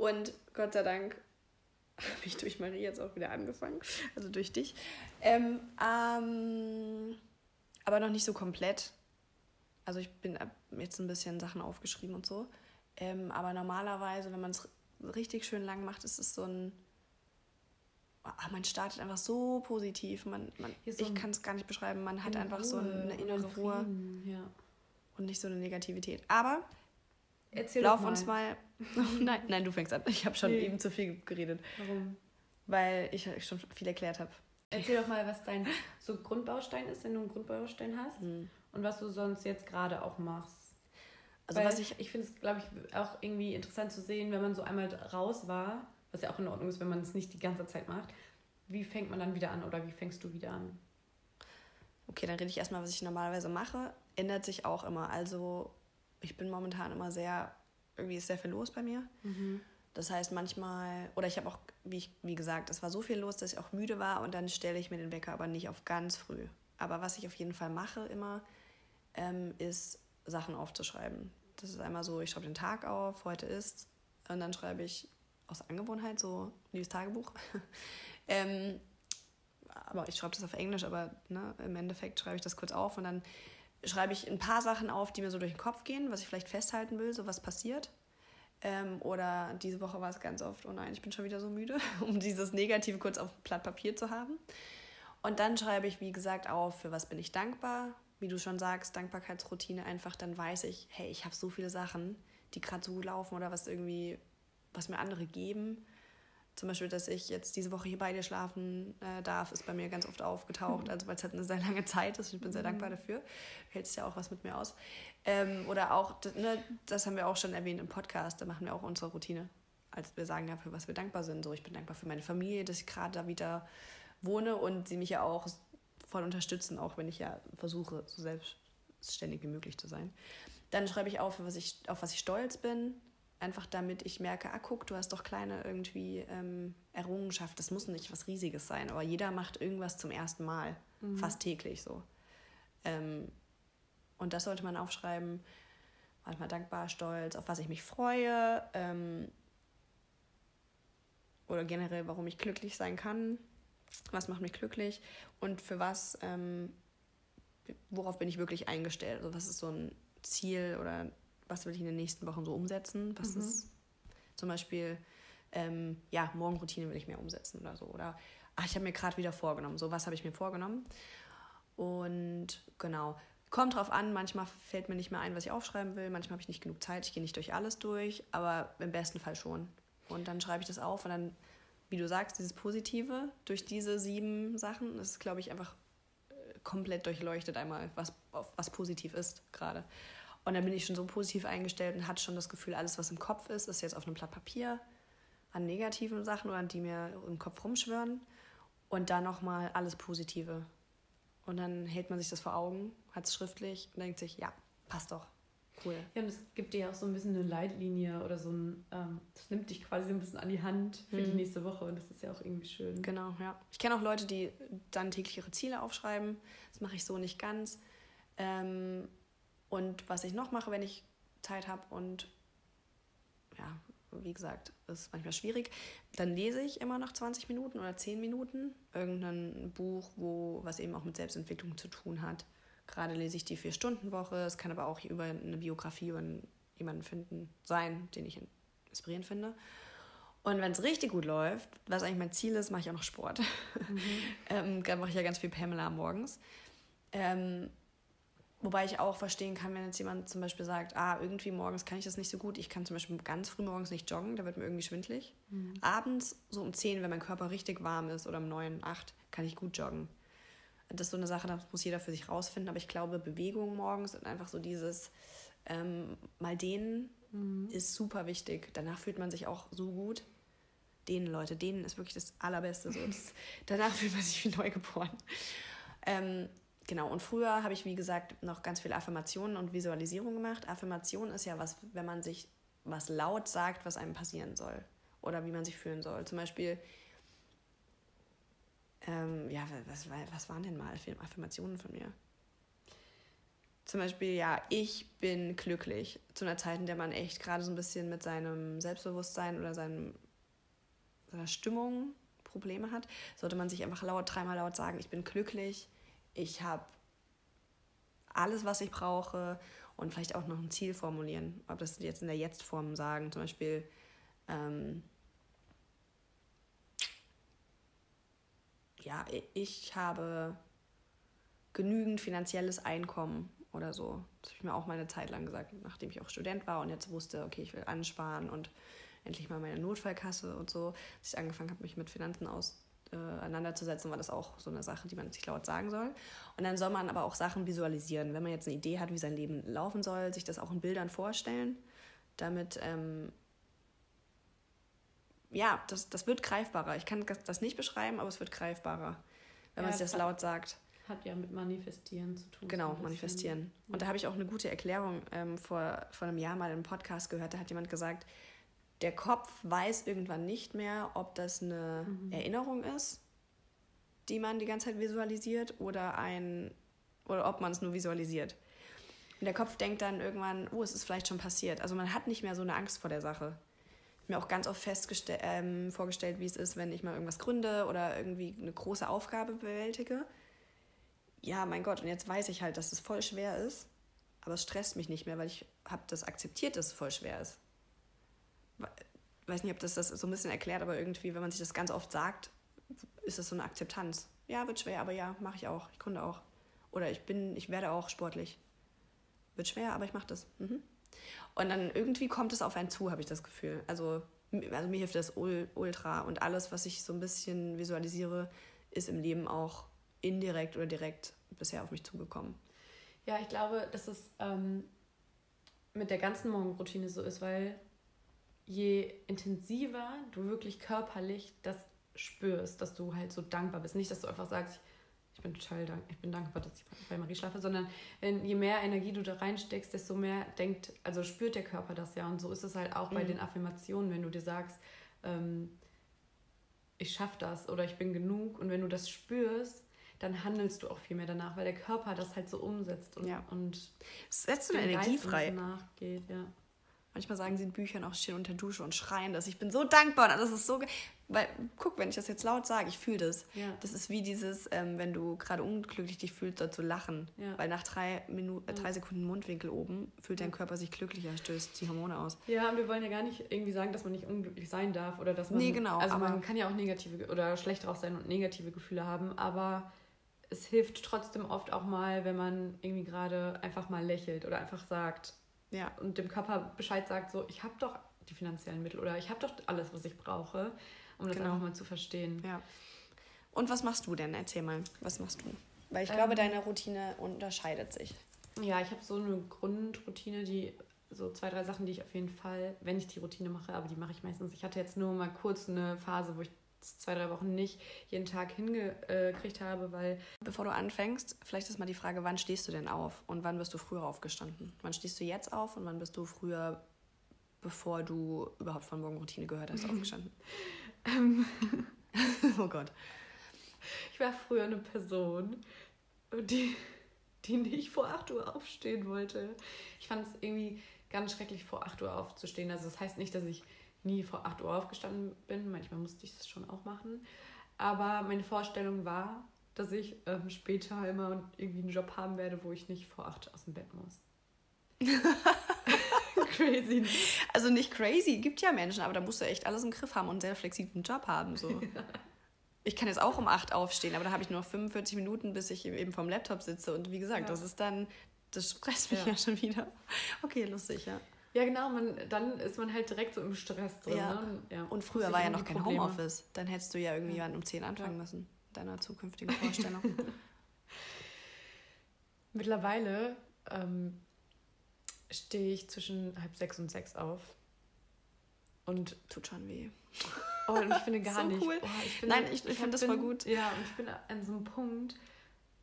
Und Gott sei Dank habe ich durch Marie jetzt auch wieder angefangen, also durch dich. Ähm, ähm, aber noch nicht so komplett. Also ich bin jetzt ein bisschen Sachen aufgeschrieben und so. Ähm, aber normalerweise, wenn man es richtig schön lang macht, ist es so ein. Oh, man startet einfach so positiv. Man, man, so ich kann es gar nicht beschreiben. Man hat einfach Ruhe, so eine innere Ruhe. Ja. Und nicht so eine Negativität. Aber Erzähl Lauf uns mal. nein, nein, du fängst an. Ich habe schon nee. eben zu viel geredet. Warum? Weil ich schon viel erklärt habe. Erzähl doch mal, was dein so Grundbaustein ist, wenn du einen Grundbaustein hast hm. und was du sonst jetzt gerade auch machst. Also Weil was ich ich finde es glaube ich auch irgendwie interessant zu sehen, wenn man so einmal raus war, was ja auch in Ordnung ist, wenn man es nicht die ganze Zeit macht. Wie fängt man dann wieder an oder wie fängst du wieder an? Okay, dann rede ich erstmal, was ich normalerweise mache. Ändert sich auch immer. Also ich bin momentan immer sehr, irgendwie ist sehr viel los bei mir. Mhm. Das heißt manchmal, oder ich habe auch, wie, ich, wie gesagt, es war so viel los, dass ich auch müde war und dann stelle ich mir den Wecker aber nicht auf ganz früh. Aber was ich auf jeden Fall mache immer, ähm, ist Sachen aufzuschreiben. Das ist einmal so, ich schreibe den Tag auf, heute ist, und dann schreibe ich aus Angewohnheit so liebes Tagebuch. ähm, aber ich schreibe das auf Englisch, aber ne, im Endeffekt schreibe ich das kurz auf und dann schreibe ich ein paar Sachen auf, die mir so durch den Kopf gehen, was ich vielleicht festhalten will, so was passiert. Ähm, oder diese Woche war es ganz oft, oh nein, ich bin schon wieder so müde, um dieses Negative kurz auf ein Blatt Papier zu haben. Und dann schreibe ich, wie gesagt, auf, für was bin ich dankbar. Wie du schon sagst, Dankbarkeitsroutine einfach, dann weiß ich, hey, ich habe so viele Sachen, die gerade so gut laufen oder was irgendwie, was mir andere geben. Zum Beispiel, dass ich jetzt diese Woche hier bei dir schlafen äh, darf, ist bei mir ganz oft aufgetaucht. Mhm. Also weil es halt eine sehr lange Zeit ist. Ich bin sehr mhm. dankbar dafür. Hält sich ja auch was mit mir aus. Ähm, oder auch, ne, das haben wir auch schon erwähnt im Podcast, da machen wir auch unsere Routine. Als wir sagen ja, für was wir dankbar sind. So, ich bin dankbar für meine Familie, dass ich gerade da wieder wohne und sie mich ja auch voll unterstützen, auch wenn ich ja versuche, so selbstständig wie möglich zu sein. Dann schreibe ich auf, was ich, auf was ich stolz bin Einfach damit ich merke, ah guck, du hast doch kleine irgendwie ähm, Errungenschaft. Das muss nicht was Riesiges sein, aber jeder macht irgendwas zum ersten Mal, mhm. fast täglich so. Ähm, und das sollte man aufschreiben. Manchmal dankbar, stolz, auf was ich mich freue. Ähm, oder generell, warum ich glücklich sein kann. Was macht mich glücklich und für was, ähm, worauf bin ich wirklich eingestellt? Also was ist so ein Ziel oder was will ich in den nächsten Wochen so umsetzen? Was mhm. ist zum Beispiel, ähm, ja, Morgenroutine will ich mehr umsetzen oder so. Oder, ach, ich habe mir gerade wieder vorgenommen. So, was habe ich mir vorgenommen? Und genau, kommt drauf an, manchmal fällt mir nicht mehr ein, was ich aufschreiben will. Manchmal habe ich nicht genug Zeit, ich gehe nicht durch alles durch, aber im besten Fall schon. Und dann schreibe ich das auf und dann, wie du sagst, dieses Positive durch diese sieben Sachen, das ist, glaube ich, einfach äh, komplett durchleuchtet einmal, was, was positiv ist gerade. Und dann bin ich schon so positiv eingestellt und hatte schon das Gefühl, alles, was im Kopf ist, ist jetzt auf einem Blatt Papier an negativen Sachen oder die mir im Kopf rumschwören. Und dann nochmal alles Positive. Und dann hält man sich das vor Augen, hat es schriftlich und denkt sich, ja, passt doch. Cool. Ja, und es gibt dir ja auch so ein bisschen eine Leitlinie oder so ein, ähm, das nimmt dich quasi so ein bisschen an die Hand für mhm. die nächste Woche und das ist ja auch irgendwie schön. Genau, ja. Ich kenne auch Leute, die dann täglich ihre Ziele aufschreiben. Das mache ich so nicht ganz. Ähm, und was ich noch mache, wenn ich Zeit habe und ja, wie gesagt, ist manchmal schwierig, dann lese ich immer nach 20 Minuten oder 10 Minuten irgendein Buch, wo was eben auch mit Selbstentwicklung zu tun hat. Gerade lese ich die Vier-Stunden-Woche. Es kann aber auch über eine Biografie über jemanden finden sein, den ich inspirierend finde. Und wenn es richtig gut läuft, was eigentlich mein Ziel ist, mache ich auch noch Sport. Mhm. ähm, dann mache ich ja ganz viel Pamela morgens. Ähm, Wobei ich auch verstehen kann, wenn jetzt jemand zum Beispiel sagt, ah, irgendwie morgens kann ich das nicht so gut. Ich kann zum Beispiel ganz früh morgens nicht joggen, da wird mir irgendwie schwindlig. Mhm. Abends, so um 10, wenn mein Körper richtig warm ist oder um 9, 8, kann ich gut joggen. Das ist so eine Sache, das muss jeder für sich rausfinden. Aber ich glaube, Bewegung morgens und einfach so dieses ähm, mal dehnen mhm. ist super wichtig. Danach fühlt man sich auch so gut. Dehnen, Leute, dehnen ist wirklich das Allerbeste. So. Das, danach fühlt man sich wie neugeboren. Ähm, genau, und früher habe ich, wie gesagt, noch ganz viele Affirmationen und Visualisierung gemacht. Affirmation ist ja was, wenn man sich was laut sagt, was einem passieren soll oder wie man sich fühlen soll. Zum Beispiel, ähm, ja, was, was waren denn mal Affirmationen von mir? Zum Beispiel, ja, ich bin glücklich. Zu einer Zeit, in der man echt gerade so ein bisschen mit seinem Selbstbewusstsein oder seinem, seiner Stimmung Probleme hat, sollte man sich einfach laut, dreimal laut sagen, ich bin glücklich, ich habe alles, was ich brauche und vielleicht auch noch ein Ziel formulieren. Ob das jetzt in der Jetzt-Form sagen, zum Beispiel, ähm, ja, ich habe genügend finanzielles Einkommen oder so. Das habe ich mir auch mal eine Zeit lang gesagt, nachdem ich auch Student war und jetzt wusste, okay, ich will ansparen und endlich mal meine Notfallkasse und so. Als ich angefangen habe, mich mit Finanzen aus, äh, auseinanderzusetzen, war das auch so eine Sache, die man sich laut sagen soll. Und dann soll man aber auch Sachen visualisieren. Wenn man jetzt eine Idee hat, wie sein Leben laufen soll, sich das auch in Bildern vorstellen, damit, ähm, ja, das, das wird greifbarer. Ich kann das nicht beschreiben, aber es wird greifbarer, wenn ja, man sich das laut sagt. Hat ja mit Manifestieren zu tun. Genau, Manifestieren. Und da habe ich auch eine gute Erklärung ähm, vor, vor einem Jahr mal im Podcast gehört. Da hat jemand gesagt, der Kopf weiß irgendwann nicht mehr, ob das eine mhm. Erinnerung ist, die man die ganze Zeit visualisiert, oder ein oder ob man es nur visualisiert. Und der Kopf denkt dann irgendwann, oh, es ist vielleicht schon passiert. Also man hat nicht mehr so eine Angst vor der Sache. Ich habe mir auch ganz oft ähm, vorgestellt, wie es ist, wenn ich mal irgendwas gründe oder irgendwie eine große Aufgabe bewältige. Ja, mein Gott, und jetzt weiß ich halt, dass es voll schwer ist, aber es stresst mich nicht mehr, weil ich habe das akzeptiert, dass es voll schwer ist weiß nicht, ob das das so ein bisschen erklärt, aber irgendwie, wenn man sich das ganz oft sagt, ist das so eine Akzeptanz. Ja, wird schwer, aber ja, mache ich auch. Ich gründe auch. Oder ich bin, ich werde auch sportlich. Wird schwer, aber ich mache das. Mhm. Und dann irgendwie kommt es auf einen zu, habe ich das Gefühl. Also, also mir hilft das ultra und alles, was ich so ein bisschen visualisiere, ist im Leben auch indirekt oder direkt bisher auf mich zugekommen. Ja, ich glaube, dass es ähm, mit der ganzen Morgenroutine so ist, weil je intensiver du wirklich körperlich das spürst, dass du halt so dankbar bist. Nicht, dass du einfach sagst, ich bin total dank ich bin dankbar, dass ich bei Marie schlafe, sondern wenn, je mehr Energie du da reinsteckst, desto mehr denkt, also spürt der Körper das ja. Und so ist es halt auch mhm. bei den Affirmationen, wenn du dir sagst, ähm, ich schaffe das oder ich bin genug. Und wenn du das spürst, dann handelst du auch viel mehr danach, weil der Körper das halt so umsetzt und, ja. und setzt du Energie frei. Nachgeht, ja. Manchmal sagen sie in Büchern auch, stehen unter Dusche und schreien das. Ich bin so dankbar und das ist so. Weil, guck, wenn ich das jetzt laut sage, ich fühle das. Ja. Das ist wie dieses, ähm, wenn du gerade unglücklich dich fühlst, dort zu lachen. Ja. Weil nach drei, Minuten, äh, drei Sekunden Mundwinkel oben fühlt dein Körper sich glücklicher, stößt die Hormone aus. Ja, und wir wollen ja gar nicht irgendwie sagen, dass man nicht unglücklich sein darf oder dass man. Nee, genau. Also man kann ja auch negative oder schlecht drauf sein und negative Gefühle haben, aber es hilft trotzdem oft auch mal, wenn man irgendwie gerade einfach mal lächelt oder einfach sagt, ja, und dem Körper Bescheid sagt, so, ich habe doch die finanziellen Mittel oder ich habe doch alles, was ich brauche, um das genau. einfach mal zu verstehen. Ja. Und was machst du denn? Erzähl mal, was machst du? Weil ich ähm, glaube, deine Routine unterscheidet sich. Ja, ich habe so eine Grundroutine, die so zwei, drei Sachen, die ich auf jeden Fall, wenn ich die Routine mache, aber die mache ich meistens. Ich hatte jetzt nur mal kurz eine Phase, wo ich zwei, drei Wochen nicht jeden Tag hingekriegt habe, weil. Bevor du anfängst, vielleicht ist mal die Frage, wann stehst du denn auf und wann bist du früher aufgestanden? Wann stehst du jetzt auf und wann bist du früher, bevor du überhaupt von Morgenroutine gehört hast, aufgestanden? Ähm. oh Gott. Ich war früher eine Person, die, die nicht vor 8 Uhr aufstehen wollte. Ich fand es irgendwie ganz schrecklich, vor 8 Uhr aufzustehen. Also das heißt nicht, dass ich nie vor 8 Uhr aufgestanden bin. Manchmal musste ich das schon auch machen. Aber meine Vorstellung war, dass ich ähm, später immer irgendwie einen Job haben werde, wo ich nicht vor 8 aus dem Bett muss. crazy. Also nicht crazy, gibt ja Menschen, aber da musst du echt alles im Griff haben und einen sehr flexiblen Job haben. So. Ja. Ich kann jetzt auch um 8 aufstehen, aber da habe ich nur noch 45 Minuten, bis ich eben vom Laptop sitze. Und wie gesagt, ja. das ist dann das stresst mich ja. ja schon wieder. Okay, lustig, ja. Ja, genau, man, dann ist man halt direkt so im Stress drin. Ja. Ne? ja. Und früher war ja noch kein Probleme. Homeoffice. Dann hättest du ja irgendwie ja. um 10 anfangen ja. müssen, deiner zukünftigen Vorstellung. Mittlerweile ähm, stehe ich zwischen halb sechs und sechs auf. Und tut schon weh. Oh, und ich finde gar so nicht. Cool. Oh, ich finde, Nein, ich, ich finde das voll gut. Ja, und ich bin an so einem Punkt,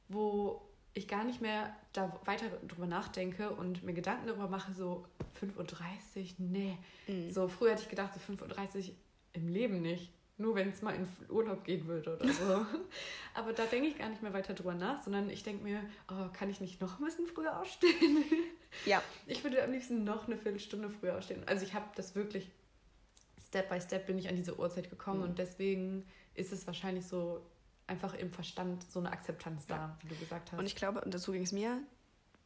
wo ich gar nicht mehr da weiter drüber nachdenke und mir Gedanken darüber mache, so 5.30 Uhr, nee. Mhm. So früher hätte ich gedacht, so 5.30 Uhr im Leben nicht. Nur wenn es mal in Urlaub gehen würde oder so. Aber da denke ich gar nicht mehr weiter drüber nach, sondern ich denke mir, oh, kann ich nicht noch ein bisschen früher aufstehen? Ja. Ich würde am liebsten noch eine Viertelstunde früher aufstehen. Also ich habe das wirklich, Step by Step bin ich an diese Uhrzeit gekommen mhm. und deswegen ist es wahrscheinlich so einfach im Verstand so eine Akzeptanz da, ja. wie du gesagt hast. Und ich glaube, und dazu ging es mir,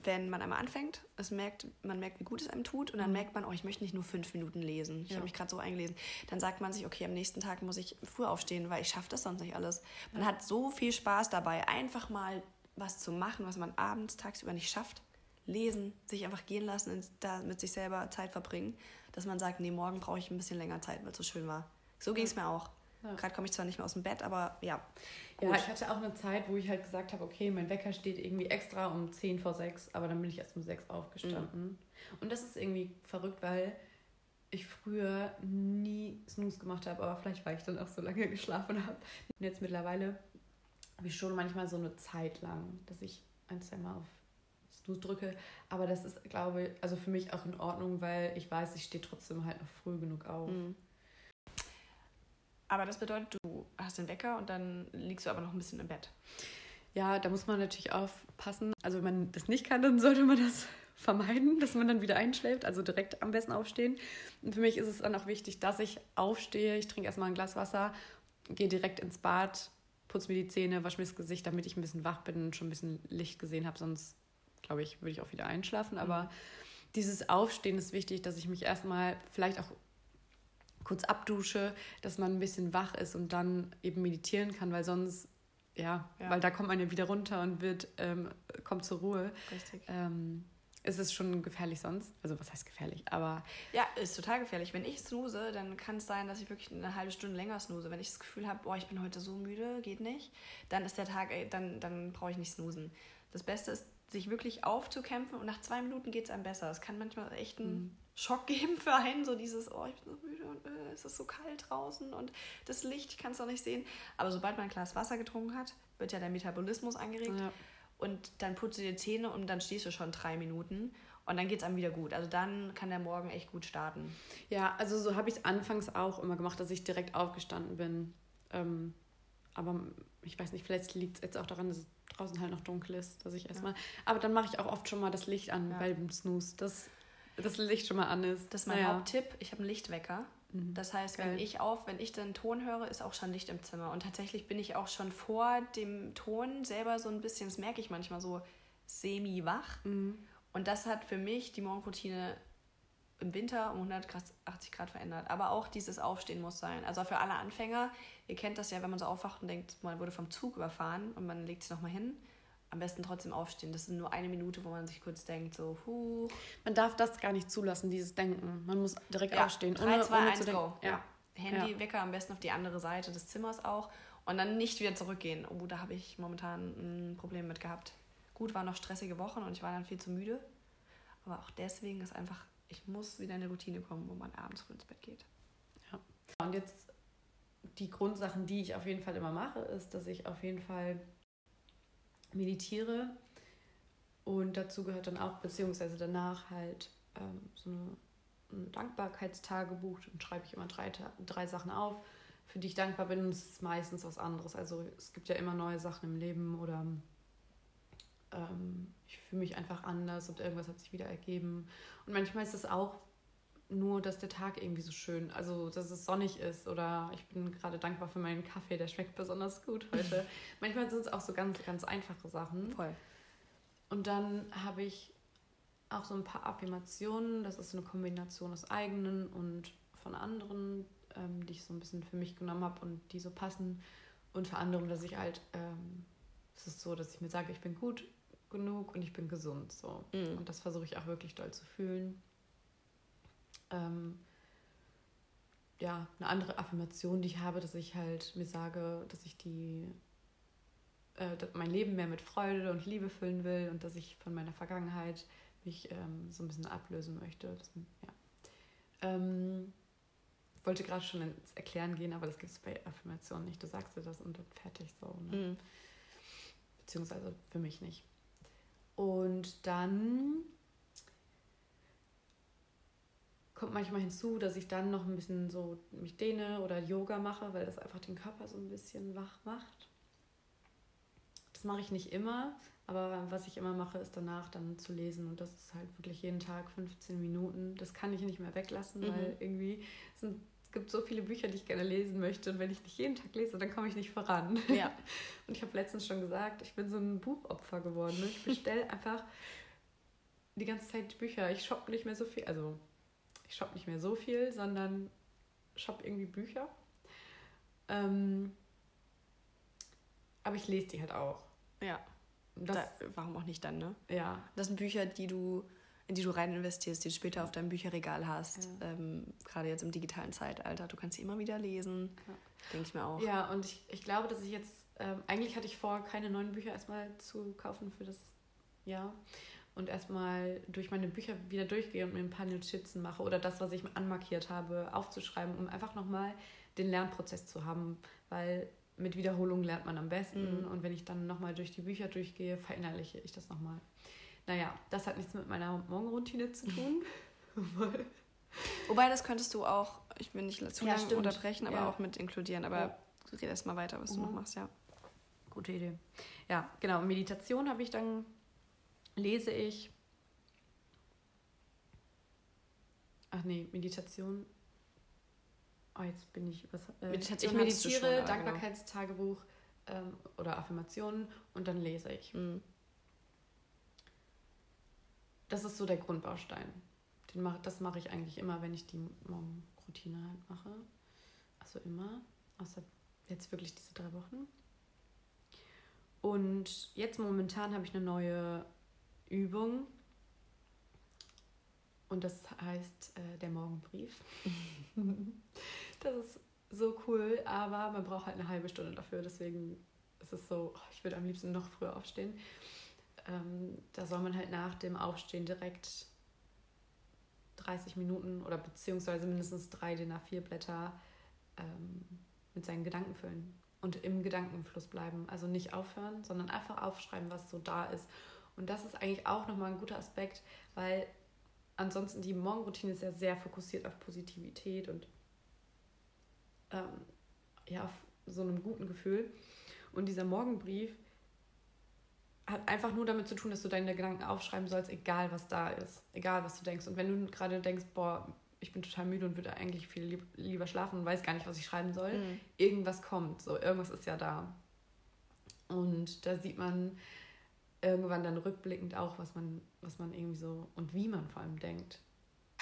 wenn man einmal anfängt, es merkt, man merkt, wie gut es einem tut und dann mhm. merkt man, oh, ich möchte nicht nur fünf Minuten lesen. Ich ja. habe mich gerade so eingelesen. Dann sagt man sich, okay, am nächsten Tag muss ich früh aufstehen, weil ich schaffe das sonst nicht alles. Man ja. hat so viel Spaß dabei, einfach mal was zu machen, was man abends, tagsüber nicht schafft. Lesen, sich einfach gehen lassen, da mit sich selber Zeit verbringen, dass man sagt, nee, morgen brauche ich ein bisschen länger Zeit, weil es so schön war. So ging es mir auch. Ja. Gerade komme ich zwar nicht mehr aus dem Bett, aber ja. Gut. Ja, ich hatte auch eine Zeit, wo ich halt gesagt habe, okay, mein Wecker steht irgendwie extra um 10 vor 6, aber dann bin ich erst um 6 aufgestanden. Mhm. Und das ist irgendwie verrückt, weil ich früher nie Snooze gemacht habe, aber vielleicht, weil ich dann auch so lange geschlafen habe. Und jetzt mittlerweile habe ich schon manchmal so eine Zeit lang, dass ich ein, zwei Mal auf Snooze drücke. Aber das ist, glaube ich, also für mich auch in Ordnung, weil ich weiß, ich stehe trotzdem halt noch früh genug auf. Mhm. Aber das bedeutet, du hast den Wecker und dann liegst du aber noch ein bisschen im Bett. Ja, da muss man natürlich aufpassen. Also wenn man das nicht kann, dann sollte man das vermeiden, dass man dann wieder einschläft, also direkt am besten aufstehen. Und für mich ist es dann auch wichtig, dass ich aufstehe, ich trinke erstmal ein Glas Wasser, gehe direkt ins Bad, putze mir die Zähne, wasche mir das Gesicht, damit ich ein bisschen wach bin und schon ein bisschen Licht gesehen habe, sonst glaube ich, würde ich auch wieder einschlafen. Aber mhm. dieses Aufstehen ist wichtig, dass ich mich erstmal vielleicht auch kurz abdusche, dass man ein bisschen wach ist und dann eben meditieren kann, weil sonst, ja, ja. weil da kommt man ja wieder runter und wird, ähm, kommt zur Ruhe. Richtig. Ähm, ist es schon gefährlich sonst? Also was heißt gefährlich? Aber ja, ist total gefährlich. Wenn ich snooze, dann kann es sein, dass ich wirklich eine halbe Stunde länger snooze. Wenn ich das Gefühl habe, boah, ich bin heute so müde, geht nicht, dann ist der Tag, ey, dann, dann brauche ich nicht snoosen. Das Beste ist, sich wirklich aufzukämpfen und nach zwei Minuten geht es einem besser. Es kann manchmal echt ein mhm. Schock geben für einen, so dieses, oh, ich bin so müde und äh, es ist so kalt draußen und das Licht, ich kann es doch nicht sehen. Aber sobald man ein Glas Wasser getrunken hat, wird ja der Metabolismus angeregt ja. und dann putzt du die Zähne und dann stehst du schon drei Minuten und dann geht es einem wieder gut. Also dann kann der Morgen echt gut starten. Ja, also so habe ich es anfangs auch immer gemacht, dass ich direkt aufgestanden bin. Ähm, aber ich weiß nicht, vielleicht liegt es jetzt auch daran, dass es draußen halt noch dunkel ist, dass ich erstmal. Ja. Aber dann mache ich auch oft schon mal das Licht an ja. beim Snooze. Das das Licht schon mal an ist. Das ist mein naja. Haupttipp. Ich habe einen Lichtwecker. Mhm. Das heißt, Geil. wenn ich auf, wenn ich den Ton höre, ist auch schon Licht im Zimmer. Und tatsächlich bin ich auch schon vor dem Ton selber so ein bisschen, das merke ich manchmal so, semi-wach. Mhm. Und das hat für mich die Morgenroutine im Winter um 180 Grad verändert. Aber auch dieses Aufstehen muss sein. Also für alle Anfänger, ihr kennt das ja, wenn man so aufwacht und denkt, man wurde vom Zug überfahren und man legt sich nochmal hin am besten trotzdem aufstehen. Das ist nur eine Minute, wo man sich kurz denkt, so, huh. Man darf das gar nicht zulassen, dieses Denken. Man muss direkt ja, aufstehen. 3, 2, 1, go. Ja. Handy, ja. Wecker am besten auf die andere Seite des Zimmers auch und dann nicht wieder zurückgehen. Oh, da habe ich momentan ein Problem mit gehabt. Gut, waren noch stressige Wochen und ich war dann viel zu müde. Aber auch deswegen ist einfach, ich muss wieder in eine Routine kommen, wo man abends früh ins Bett geht. Ja. Und jetzt die Grundsachen, die ich auf jeden Fall immer mache, ist, dass ich auf jeden Fall meditiere. Und dazu gehört dann auch, beziehungsweise danach halt ähm, so eine, ein Dankbarkeitstagebuch. Dann schreibe ich immer drei, drei Sachen auf, für die ich dankbar bin. Und es ist meistens was anderes. Also es gibt ja immer neue Sachen im Leben oder ähm, ich fühle mich einfach anders und irgendwas hat sich wieder ergeben. Und manchmal ist es auch nur, dass der Tag irgendwie so schön, also dass es sonnig ist oder ich bin gerade dankbar für meinen Kaffee, der schmeckt besonders gut heute. Manchmal sind es auch so ganz, ganz einfache Sachen. Voll. Und dann habe ich auch so ein paar Affirmationen, das ist eine Kombination aus eigenen und von anderen, ähm, die ich so ein bisschen für mich genommen habe und die so passen. Unter anderem, dass ich halt, ähm, es ist so, dass ich mir sage, ich bin gut genug und ich bin gesund. So. Mhm. Und das versuche ich auch wirklich doll zu fühlen. Ähm, ja, eine andere Affirmation, die ich habe, dass ich halt mir sage, dass ich die äh, mein Leben mehr mit Freude und Liebe füllen will und dass ich von meiner Vergangenheit mich ähm, so ein bisschen ablösen möchte. Das, ja. Ähm, wollte gerade schon ins Erklären gehen, aber das gibt es bei Affirmationen nicht. Du sagst dir das und dann fertig so. Ne? Mhm. Beziehungsweise für mich nicht. Und dann kommt manchmal hinzu, dass ich dann noch ein bisschen so mich dehne oder Yoga mache, weil das einfach den Körper so ein bisschen wach macht. Das mache ich nicht immer, aber was ich immer mache, ist danach dann zu lesen und das ist halt wirklich jeden Tag 15 Minuten. Das kann ich nicht mehr weglassen, mhm. weil irgendwie sind es gibt so viele Bücher, die ich gerne lesen möchte und wenn ich nicht jeden Tag lese, dann komme ich nicht voran. Ja. Und ich habe letztens schon gesagt, ich bin so ein Buchopfer geworden. Ne? Ich bestelle einfach die ganze Zeit Bücher. Ich shoppe nicht mehr so viel, also ich shoppe nicht mehr so viel, sondern shoppe irgendwie Bücher. Ähm, aber ich lese die halt auch. Ja. Das, da, warum auch nicht dann, ne? Ja. Das sind Bücher, die du, in die du rein investierst, die du später auf deinem Bücherregal hast. Ja. Ähm, gerade jetzt im digitalen Zeitalter. Du kannst sie immer wieder lesen. Ja. Denke ich mir auch. Ja, und ich, ich glaube, dass ich jetzt, ähm, eigentlich hatte ich vor, keine neuen Bücher erstmal zu kaufen für das Jahr. Und erstmal durch meine Bücher wieder durchgehe und mir ein paar Notizen mache oder das, was ich anmarkiert habe, aufzuschreiben, um einfach nochmal den Lernprozess zu haben. Weil mit Wiederholung lernt man am besten. Mhm. Und wenn ich dann nochmal durch die Bücher durchgehe, verinnerliche ich das nochmal. Naja, das hat nichts mit meiner Morgenroutine zu tun. Wobei, das könntest du auch, ich will nicht zu ja, lange unterbrechen, aber ja. auch mit inkludieren. Aber ja. red erst mal weiter, was mhm. du noch machst, ja. Gute Idee. Ja, genau. Meditation habe ich dann, lese ich. Ach nee, Meditation Oh, jetzt bin ich. Was, äh, Meditation ich meditiere, schon, Dankbarkeitstagebuch ähm, oder Affirmationen und dann lese ich. Mhm. Das ist so der Grundbaustein. Den mach, das mache ich eigentlich immer, wenn ich die Morgenroutine halt mache. Also immer. Außer jetzt wirklich diese drei Wochen. Und jetzt momentan habe ich eine neue Übung, und das heißt äh, der Morgenbrief. das ist so cool, aber man braucht halt eine halbe Stunde dafür. Deswegen ist es so, oh, ich würde am liebsten noch früher aufstehen. Ähm, da soll man halt nach dem Aufstehen direkt 30 Minuten oder beziehungsweise mindestens drei DIN A4 Blätter ähm, mit seinen Gedanken füllen und im Gedankenfluss bleiben. Also nicht aufhören, sondern einfach aufschreiben, was so da ist. Und das ist eigentlich auch nochmal ein guter Aspekt, weil ansonsten die Morgenroutine ist ja sehr fokussiert auf Positivität und ähm, ja, auf so einem guten Gefühl. Und dieser Morgenbrief hat einfach nur damit zu tun, dass du deine Gedanken aufschreiben sollst, egal was da ist, egal was du denkst. Und wenn du gerade denkst, boah, ich bin total müde und würde eigentlich viel lieber schlafen und weiß gar nicht, was ich schreiben soll, mhm. irgendwas kommt, so irgendwas ist ja da. Und da sieht man, irgendwann dann rückblickend auch, was man, was man irgendwie so und wie man vor allem denkt.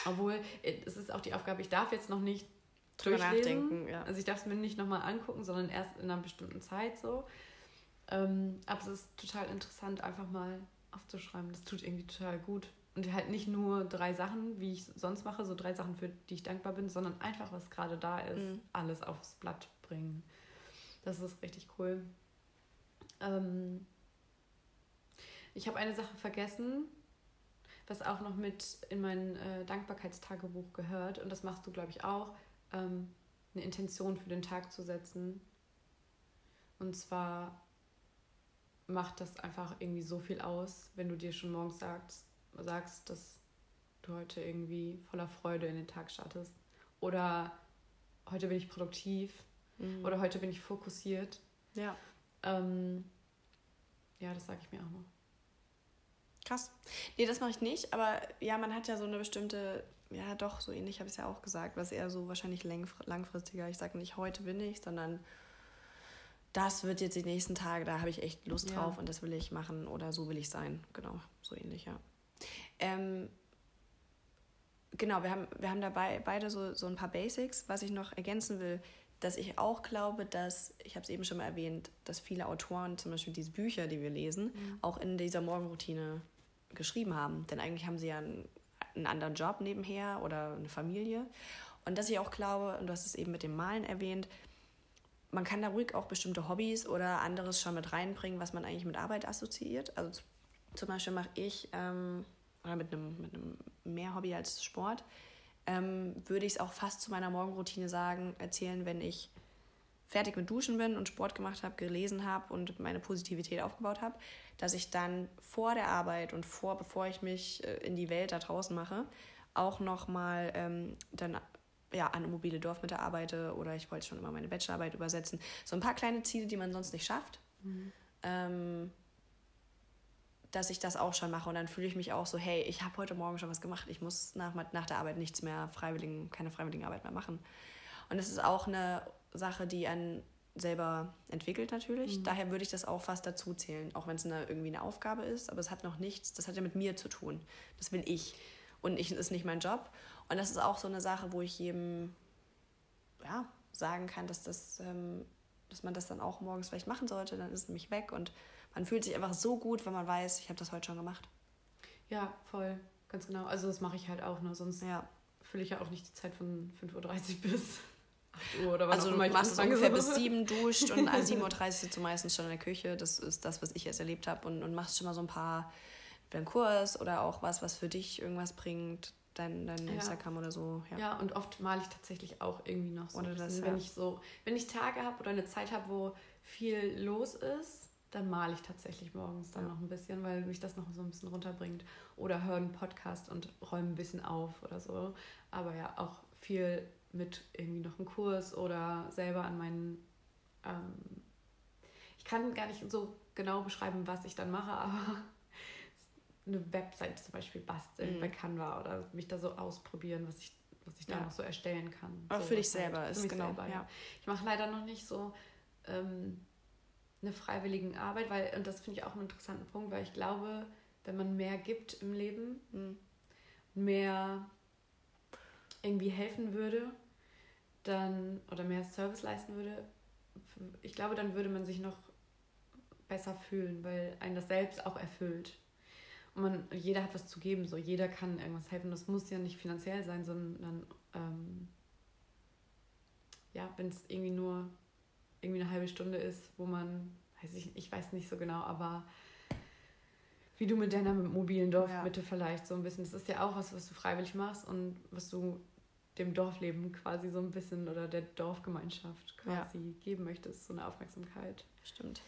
Obwohl, äh, es ist auch die Aufgabe, ich darf jetzt noch nicht drüber nachdenken. Ja. Also ich darf es mir nicht nochmal angucken, sondern erst in einer bestimmten Zeit so. Ähm, aber es ist total interessant, einfach mal aufzuschreiben. Das tut irgendwie total gut. Und halt nicht nur drei Sachen, wie ich sonst mache, so drei Sachen, für die ich dankbar bin, sondern einfach, was gerade da ist, mhm. alles aufs Blatt bringen. Das ist richtig cool. Ähm, ich habe eine Sache vergessen, was auch noch mit in mein äh, Dankbarkeitstagebuch gehört. Und das machst du, glaube ich, auch, ähm, eine Intention für den Tag zu setzen. Und zwar macht das einfach irgendwie so viel aus, wenn du dir schon morgens sagst, sagst, dass du heute irgendwie voller Freude in den Tag startest. Oder heute bin ich produktiv. Mhm. Oder heute bin ich fokussiert. Ja. Ähm, ja, das sage ich mir auch noch. Krass. Nee, das mache ich nicht, aber ja, man hat ja so eine bestimmte, ja doch, so ähnlich habe ich es ja auch gesagt, was eher so wahrscheinlich langfristiger. Ich sage nicht, heute bin ich, sondern das wird jetzt die nächsten Tage, da habe ich echt Lust drauf ja. und das will ich machen oder so will ich sein. Genau, so ähnlich, ja. Ähm, genau, wir haben, wir haben dabei beide so, so ein paar Basics. Was ich noch ergänzen will, dass ich auch glaube, dass, ich habe es eben schon mal erwähnt, dass viele Autoren zum Beispiel diese Bücher, die wir lesen, mhm. auch in dieser Morgenroutine geschrieben haben. Denn eigentlich haben sie ja einen, einen anderen Job nebenher oder eine Familie. Und dass ich auch glaube, und du hast es eben mit dem Malen erwähnt, man kann da ruhig auch bestimmte Hobbys oder anderes schon mit reinbringen, was man eigentlich mit Arbeit assoziiert. Also zum Beispiel mache ich, ähm, oder mit einem, mit einem mehr Hobby als Sport, ähm, würde ich es auch fast zu meiner Morgenroutine sagen, erzählen, wenn ich fertig mit Duschen bin und Sport gemacht habe, gelesen habe und meine Positivität aufgebaut habe, dass ich dann vor der Arbeit und vor, bevor ich mich äh, in die Welt da draußen mache, auch nochmal ähm, dann ja, an mobile Dorfmitte arbeite oder ich wollte schon immer meine Bachelorarbeit übersetzen. So ein paar kleine Ziele, die man sonst nicht schafft. Mhm. Ähm, dass ich das auch schon mache und dann fühle ich mich auch so, hey, ich habe heute Morgen schon was gemacht, ich muss nach, nach der Arbeit nichts mehr, freiwilligen, keine freiwilligen Arbeit mehr machen. Und das ist auch eine Sache, die einen selber entwickelt natürlich. Mhm. Daher würde ich das auch fast dazu zählen, auch wenn es eine, irgendwie eine Aufgabe ist, aber es hat noch nichts, das hat ja mit mir zu tun. Das will ich. Und ich ist nicht mein Job. Und das ist auch so eine Sache, wo ich jedem ja, sagen kann, dass, das, ähm, dass man das dann auch morgens vielleicht machen sollte. Dann ist es nämlich weg und man fühlt sich einfach so gut, wenn man weiß, ich habe das heute schon gemacht. Ja, voll. Ganz genau. Also das mache ich halt auch, ne? Sonst ja. fülle ich ja auch nicht die Zeit von 5.30 Uhr bis 8 Uhr oder was Also du machst es ungefähr bis 7 duscht und an 7.30 Uhr sitzt du meistens schon in der Küche. Das ist das, was ich jetzt erlebt habe. Und, und machst schon mal so ein paar, einen Kurs oder auch was, was für dich irgendwas bringt dein, dein ja. Instagram oder so. Ja. ja, und oft male ich tatsächlich auch irgendwie noch so. Oder das, wenn ja. ich so, wenn ich Tage habe oder eine Zeit habe, wo viel los ist, dann male ich tatsächlich morgens dann ja. noch ein bisschen, weil mich das noch so ein bisschen runterbringt. Oder höre einen Podcast und räume ein bisschen auf oder so. Aber ja, auch viel mit irgendwie noch einem Kurs oder selber an meinen. Ähm ich kann gar nicht so genau beschreiben, was ich dann mache, aber eine Website zum Beispiel basteln mhm. bei Canva oder mich da so ausprobieren, was ich, was ich da ja. noch so erstellen kann. Aber so, für dich selber halt, ist genau. Selber, ja. Ich mache leider noch nicht so. Ähm, eine freiwilligen Arbeit, weil, und das finde ich auch einen interessanten Punkt, weil ich glaube, wenn man mehr gibt im Leben, mhm. mehr irgendwie helfen würde, dann, oder mehr Service leisten würde, ich glaube, dann würde man sich noch besser fühlen, weil einen das selbst auch erfüllt. Und man, jeder hat was zu geben, so jeder kann irgendwas helfen. Das muss ja nicht finanziell sein, sondern ähm, ja, wenn es irgendwie nur irgendwie eine halbe Stunde ist, wo man, weiß ich, ich weiß nicht so genau, aber wie du mit deiner mobilen Dorfmitte ja. vielleicht so ein bisschen, das ist ja auch was, was du freiwillig machst und was du dem Dorfleben quasi so ein bisschen oder der Dorfgemeinschaft quasi ja. geben möchtest, so eine Aufmerksamkeit. Stimmt.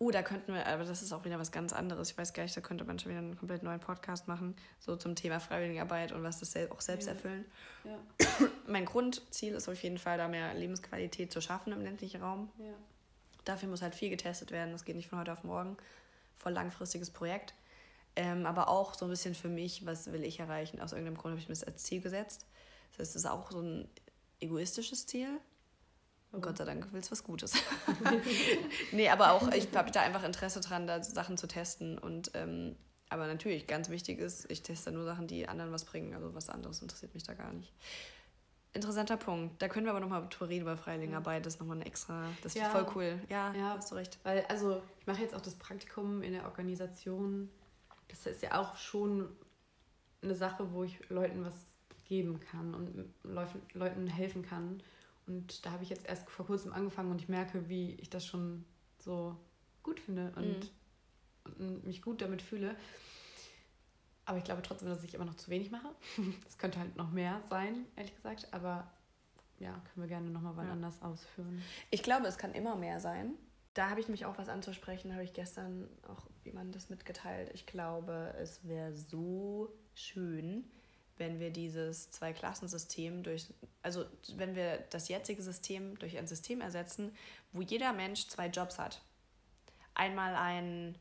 Uh, da könnten wir, aber das ist auch wieder was ganz anderes. Ich weiß gar nicht, da könnte man schon wieder einen komplett neuen Podcast machen, so zum Thema Freiwilligenarbeit und was das auch selbst ja. erfüllen. Ja. Mein Grundziel ist auf jeden Fall, da mehr Lebensqualität zu schaffen im ländlichen Raum. Ja. Dafür muss halt viel getestet werden. Das geht nicht von heute auf morgen. Voll langfristiges Projekt. Ähm, aber auch so ein bisschen für mich, was will ich erreichen? Aus irgendeinem Grund habe ich mir das als Ziel gesetzt. Das heißt, es ist auch so ein egoistisches Ziel. Oh Gott sei Dank willst du was Gutes. nee, aber auch, ich habe da einfach Interesse dran, da Sachen zu testen. Und ähm, aber natürlich, ganz wichtig ist, ich teste nur Sachen, die anderen was bringen. Also was anderes interessiert mich da gar nicht. Interessanter Punkt. Da können wir aber nochmal drüber reden bei Freiwilligenarbeit. Das ist nochmal ein extra. Das ist ja. voll cool. Ja, ja, hast du recht. Weil, also, ich mache jetzt auch das Praktikum in der Organisation. Das ist ja auch schon eine Sache, wo ich Leuten was geben kann und Leuten helfen kann. Und da habe ich jetzt erst vor kurzem angefangen und ich merke, wie ich das schon so gut finde und, mhm. und mich gut damit fühle. Aber ich glaube trotzdem, dass ich immer noch zu wenig mache. Es könnte halt noch mehr sein, ehrlich gesagt. Aber ja, können wir gerne nochmal wann ja. anders ausführen. Ich glaube, es kann immer mehr sein. Da habe ich mich auch was anzusprechen, habe ich gestern auch jemandem das mitgeteilt. Ich glaube, es wäre so schön, wenn wir dieses Zwei-Klassensystem durch, also wenn wir das jetzige System durch ein System ersetzen, wo jeder Mensch zwei Jobs hat. Einmal einen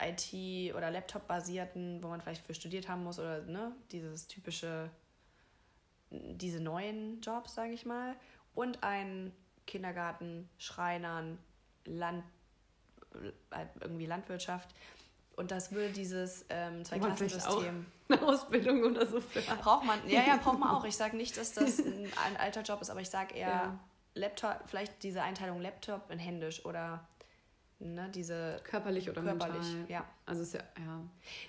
IT- oder Laptop-basierten, wo man vielleicht für studiert haben muss oder ne, dieses typische, diese neuen Jobs, sage ich mal, und einen Kindergarten, Schreinern, Land, äh, irgendwie Landwirtschaft, und das würde dieses ähm, Zweiklassensystem. Eine Ausbildung oder so für. Braucht man, ja, ja, braucht man auch. Ich sage nicht, dass das ein, ein, alter Job ist, aber ich sage eher ja. Laptop, vielleicht diese Einteilung Laptop und händisch oder ne, diese körperlich oder körperlich, mental. ja. Also ist ja, ja.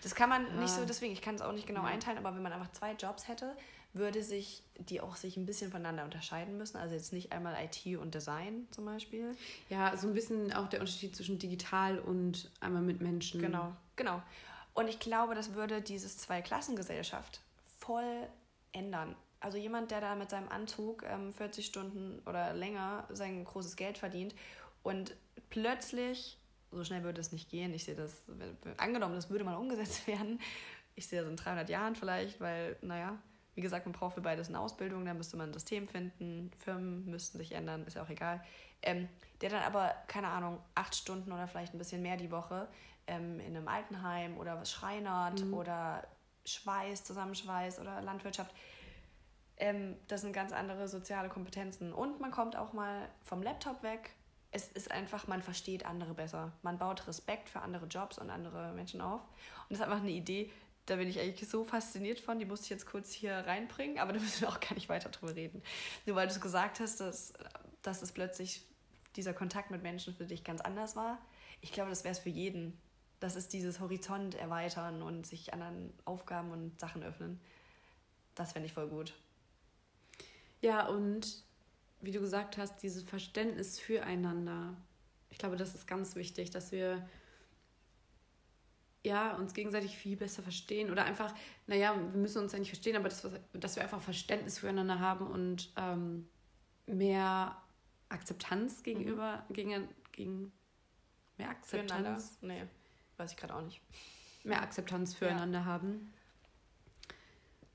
Das kann man ja. nicht so, deswegen, ich kann es auch nicht genau einteilen, aber wenn man einfach zwei Jobs hätte, würde sich die auch sich ein bisschen voneinander unterscheiden müssen. Also jetzt nicht einmal IT und Design zum Beispiel. Ja, so ein bisschen auch der Unterschied zwischen digital und einmal mit Menschen. Genau, genau. Und ich glaube, das würde dieses Zweiklassengesellschaft voll ändern. Also jemand, der da mit seinem Anzug ähm, 40 Stunden oder länger sein großes Geld verdient und plötzlich, so schnell würde es nicht gehen, ich sehe das, angenommen, das würde mal umgesetzt werden, ich sehe das in 300 Jahren vielleicht, weil, naja, wie gesagt, man braucht für beides eine Ausbildung, da müsste man ein System finden, Firmen müssten sich ändern, ist ja auch egal. Ähm, der dann aber, keine Ahnung, acht Stunden oder vielleicht ein bisschen mehr die Woche ähm, in einem Altenheim oder was schreinert mhm. oder Schweiß, Zusammenschweiß oder Landwirtschaft. Ähm, das sind ganz andere soziale Kompetenzen. Und man kommt auch mal vom Laptop weg. Es ist einfach, man versteht andere besser. Man baut Respekt für andere Jobs und andere Menschen auf. Und das ist einfach eine Idee, da bin ich eigentlich so fasziniert von. Die musste ich jetzt kurz hier reinbringen, aber da müssen wir auch gar nicht weiter drüber reden. Nur weil du es gesagt hast, dass, dass es plötzlich dieser Kontakt mit Menschen für dich ganz anders war. Ich glaube, das wäre es für jeden das ist dieses Horizont erweitern und sich anderen Aufgaben und Sachen öffnen. Das fände ich voll gut. Ja, und wie du gesagt hast, dieses Verständnis füreinander. Ich glaube, das ist ganz wichtig, dass wir ja, uns gegenseitig viel besser verstehen oder einfach, naja, wir müssen uns ja nicht verstehen, aber das, dass wir einfach Verständnis füreinander haben und ähm, mehr Akzeptanz gegenüber, mhm. gegen, gegen mehr Akzeptanz. Nee. Weiß ich gerade auch nicht. Mehr Akzeptanz füreinander ja. haben.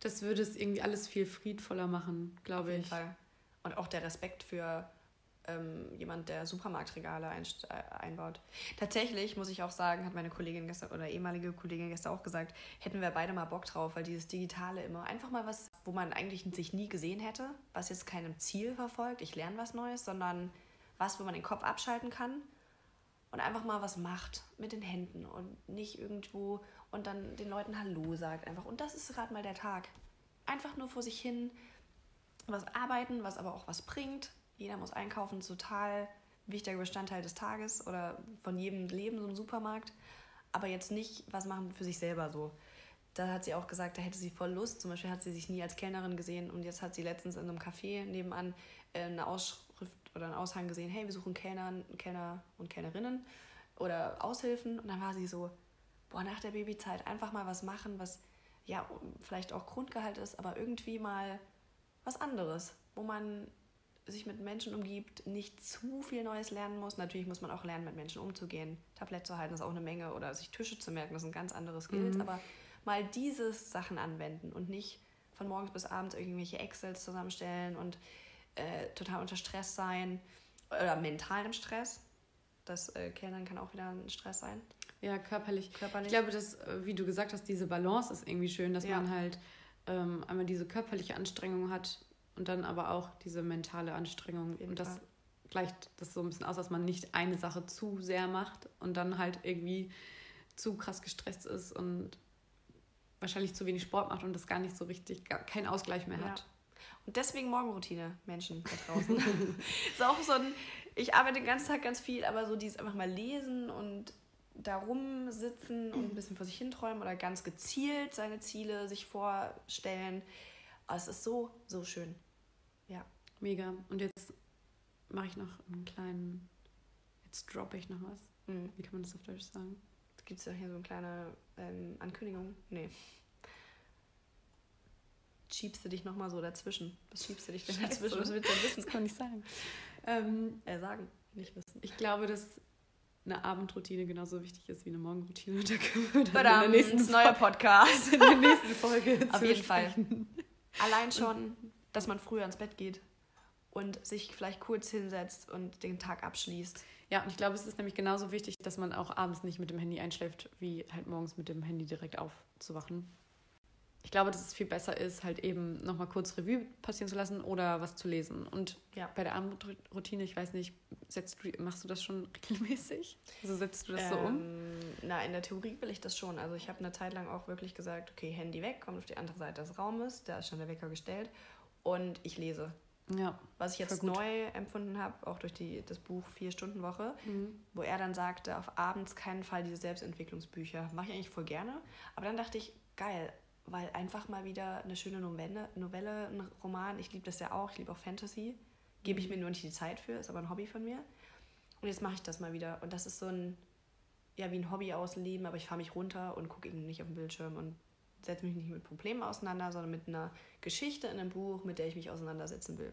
Das würde es irgendwie alles viel friedvoller machen, glaube ich. Auf jeden Fall. Und auch der Respekt für ähm, jemand, der Supermarktregale ein, äh, einbaut. Tatsächlich muss ich auch sagen, hat meine Kollegin gestern oder ehemalige Kollegin gestern auch gesagt, hätten wir beide mal Bock drauf, weil dieses Digitale immer einfach mal was, wo man eigentlich sich nie gesehen hätte, was jetzt keinem Ziel verfolgt, ich lerne was Neues, sondern was, wo man den Kopf abschalten kann und einfach mal was macht mit den Händen und nicht irgendwo und dann den Leuten Hallo sagt einfach. Und das ist gerade mal der Tag. Einfach nur vor sich hin was arbeiten, was aber auch was bringt. Jeder muss einkaufen, total wichtiger Bestandteil des Tages oder von jedem Leben so im Supermarkt. Aber jetzt nicht was machen für sich selber so. Da hat sie auch gesagt, da hätte sie voll Lust. Zum Beispiel hat sie sich nie als Kellnerin gesehen und jetzt hat sie letztens in einem Café nebenan äh, eine Ausschrift oder einen Aushang gesehen, hey, wir suchen Kellner, Kellner und Kellnerinnen oder Aushilfen. Und dann war sie so, boah, nach der Babyzeit einfach mal was machen, was ja vielleicht auch Grundgehalt ist, aber irgendwie mal was anderes, wo man sich mit Menschen umgibt, nicht zu viel Neues lernen muss. Natürlich muss man auch lernen, mit Menschen umzugehen. Tablett zu halten ist auch eine Menge oder sich Tische zu merken, das sind ganz andere Skills. Mhm. Aber mal diese Sachen anwenden und nicht von morgens bis abends irgendwelche Excels zusammenstellen und äh, total unter Stress sein oder mentalem Stress. Das äh, Kellnern kann auch wieder ein Stress sein. Ja, körperlich. körperlich. Ich glaube, dass, äh, wie du gesagt hast, diese Balance ist irgendwie schön, dass ja. man halt ähm, einmal diese körperliche Anstrengung hat und dann aber auch diese mentale Anstrengung. Und das Fall. gleicht das so ein bisschen aus, dass man nicht eine Sache zu sehr macht und dann halt irgendwie zu krass gestresst ist und wahrscheinlich zu wenig Sport macht und das gar nicht so richtig, gar keinen Ausgleich mehr ja. hat. Und deswegen Morgenroutine, Menschen da draußen. ist auch so ein, ich arbeite den ganzen Tag ganz viel, aber so dieses einfach mal lesen und darum sitzen und ein bisschen vor sich hinträumen oder ganz gezielt seine Ziele sich vorstellen. Aber es ist so, so schön. Ja. Mega. Und jetzt mache ich noch einen kleinen, jetzt droppe ich noch was. Mhm. Wie kann man das auf Deutsch sagen? Gibt es ja hier so eine kleine ähm, Ankündigung? Nee schiebst du dich nochmal so dazwischen? Was schiebst du dich denn dazwischen? Was willst du denn wissen? Das kann ich sagen. Ähm, äh, sagen, nicht wissen. Ich glaube, dass eine Abendroutine genauso wichtig ist wie eine Morgenroutine. Da können wir dann in der nächsten neuer Podcast. in der nächsten Folge Auf jeden Fall. Allein schon, dass man früher ins Bett geht und sich vielleicht kurz hinsetzt und den Tag abschließt. Ja, und ich glaube, es ist nämlich genauso wichtig, dass man auch abends nicht mit dem Handy einschläft, wie halt morgens mit dem Handy direkt aufzuwachen ich glaube, dass es viel besser ist, halt eben nochmal kurz Revue passieren zu lassen oder was zu lesen. Und ja. bei der Abendroutine, ich weiß nicht, setzt du, machst du das schon regelmäßig? Also setzt du das ähm, so um? Ähm, na, in der Theorie will ich das schon. Also ich habe eine Zeit lang auch wirklich gesagt, okay, Handy weg, kommt auf die andere Seite des Raumes, da ist schon der Wecker gestellt und ich lese. Ja. Was ich jetzt neu empfunden habe, auch durch die, das Buch Vier-Stunden-Woche, mhm. wo er dann sagte, auf abends keinen Fall diese Selbstentwicklungsbücher. Mache ich eigentlich voll gerne. Aber dann dachte ich, geil, weil einfach mal wieder eine schöne Novelle, Novelle ein Roman, ich liebe das ja auch, ich liebe auch Fantasy. Gebe ich mhm. mir nur nicht die Zeit für, ist aber ein Hobby von mir. Und jetzt mache ich das mal wieder. Und das ist so ein, ja, wie ein Hobby ausleben, aber ich fahre mich runter und gucke eben nicht auf den Bildschirm und setze mich nicht mit Problemen auseinander, sondern mit einer Geschichte in einem Buch, mit der ich mich auseinandersetzen will.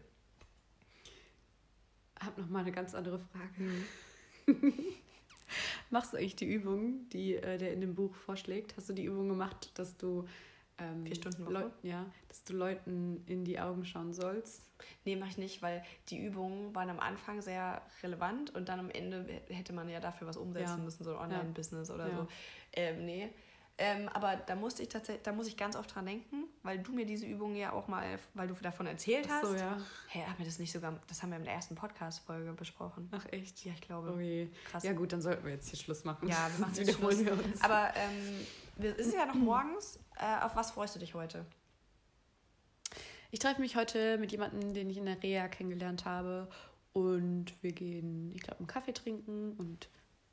Ich habe noch mal eine ganz andere Frage. Mhm. Machst du eigentlich die Übung, die äh, der in dem Buch vorschlägt? Hast du die Übung gemacht, dass du ähm, vier Stunden Woche? ja, dass du Leuten in die Augen schauen sollst? Nee, mache ich nicht, weil die Übungen waren am Anfang sehr relevant und dann am Ende hätte man ja dafür was umsetzen ja. müssen, so ein Online-Business ja. oder ja. so. Ähm, nee, ähm, aber da musste ich tatsächlich, da muss ich ganz oft dran denken, weil du mir diese Übung ja auch mal, weil du davon erzählt hast. Ach so, ja. Hey, haben wir das nicht sogar, das haben wir in der ersten Podcast-Folge besprochen. Ach echt? Ja, ich glaube. Oh je. Krass. Ja gut, dann sollten wir jetzt hier Schluss machen. Ja, wir machen jetzt Schluss. Wir uns. Aber ähm, es ist ja noch morgens. Äh, auf was freust du dich heute? Ich treffe mich heute mit jemandem, den ich in der Reha kennengelernt habe. Und wir gehen, ich glaube, einen Kaffee trinken und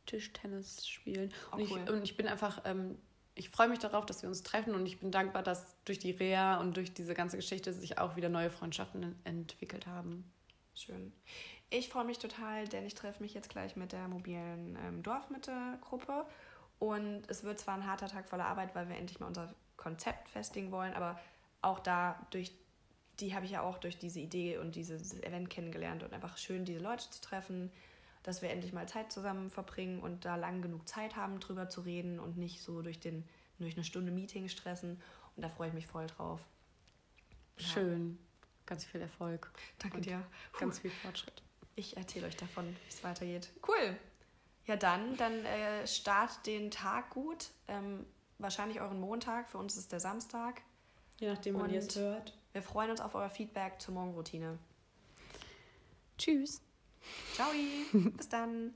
Tischtennis spielen. Oh, und, cool. ich, und ich bin einfach ähm, ich freue mich darauf, dass wir uns treffen und ich bin dankbar, dass durch die Reha und durch diese ganze Geschichte sich auch wieder neue Freundschaften entwickelt haben. Schön. Ich freue mich total, denn ich treffe mich jetzt gleich mit der mobilen ähm, Dorfmitte-Gruppe und es wird zwar ein harter Tag voller Arbeit, weil wir endlich mal unser Konzept festlegen wollen, aber auch da durch die habe ich ja auch durch diese Idee und dieses Event kennengelernt und einfach schön, diese Leute zu treffen, dass wir endlich mal Zeit zusammen verbringen und da lang genug Zeit haben, drüber zu reden und nicht so durch, den, durch eine Stunde Meeting stressen. Und da freue ich mich voll drauf. Schön. Ganz viel Erfolg. Danke und dir. Puh. Ganz viel Fortschritt. Ich erzähle euch davon, wie es weitergeht. Cool. Ja, dann, dann äh, start den Tag gut. Ähm, wahrscheinlich euren Montag. Für uns ist der Samstag. Je nachdem, wann ihr es hört. Wir freuen uns auf euer Feedback zur Morgenroutine. Tschüss. Ciao, bis dann.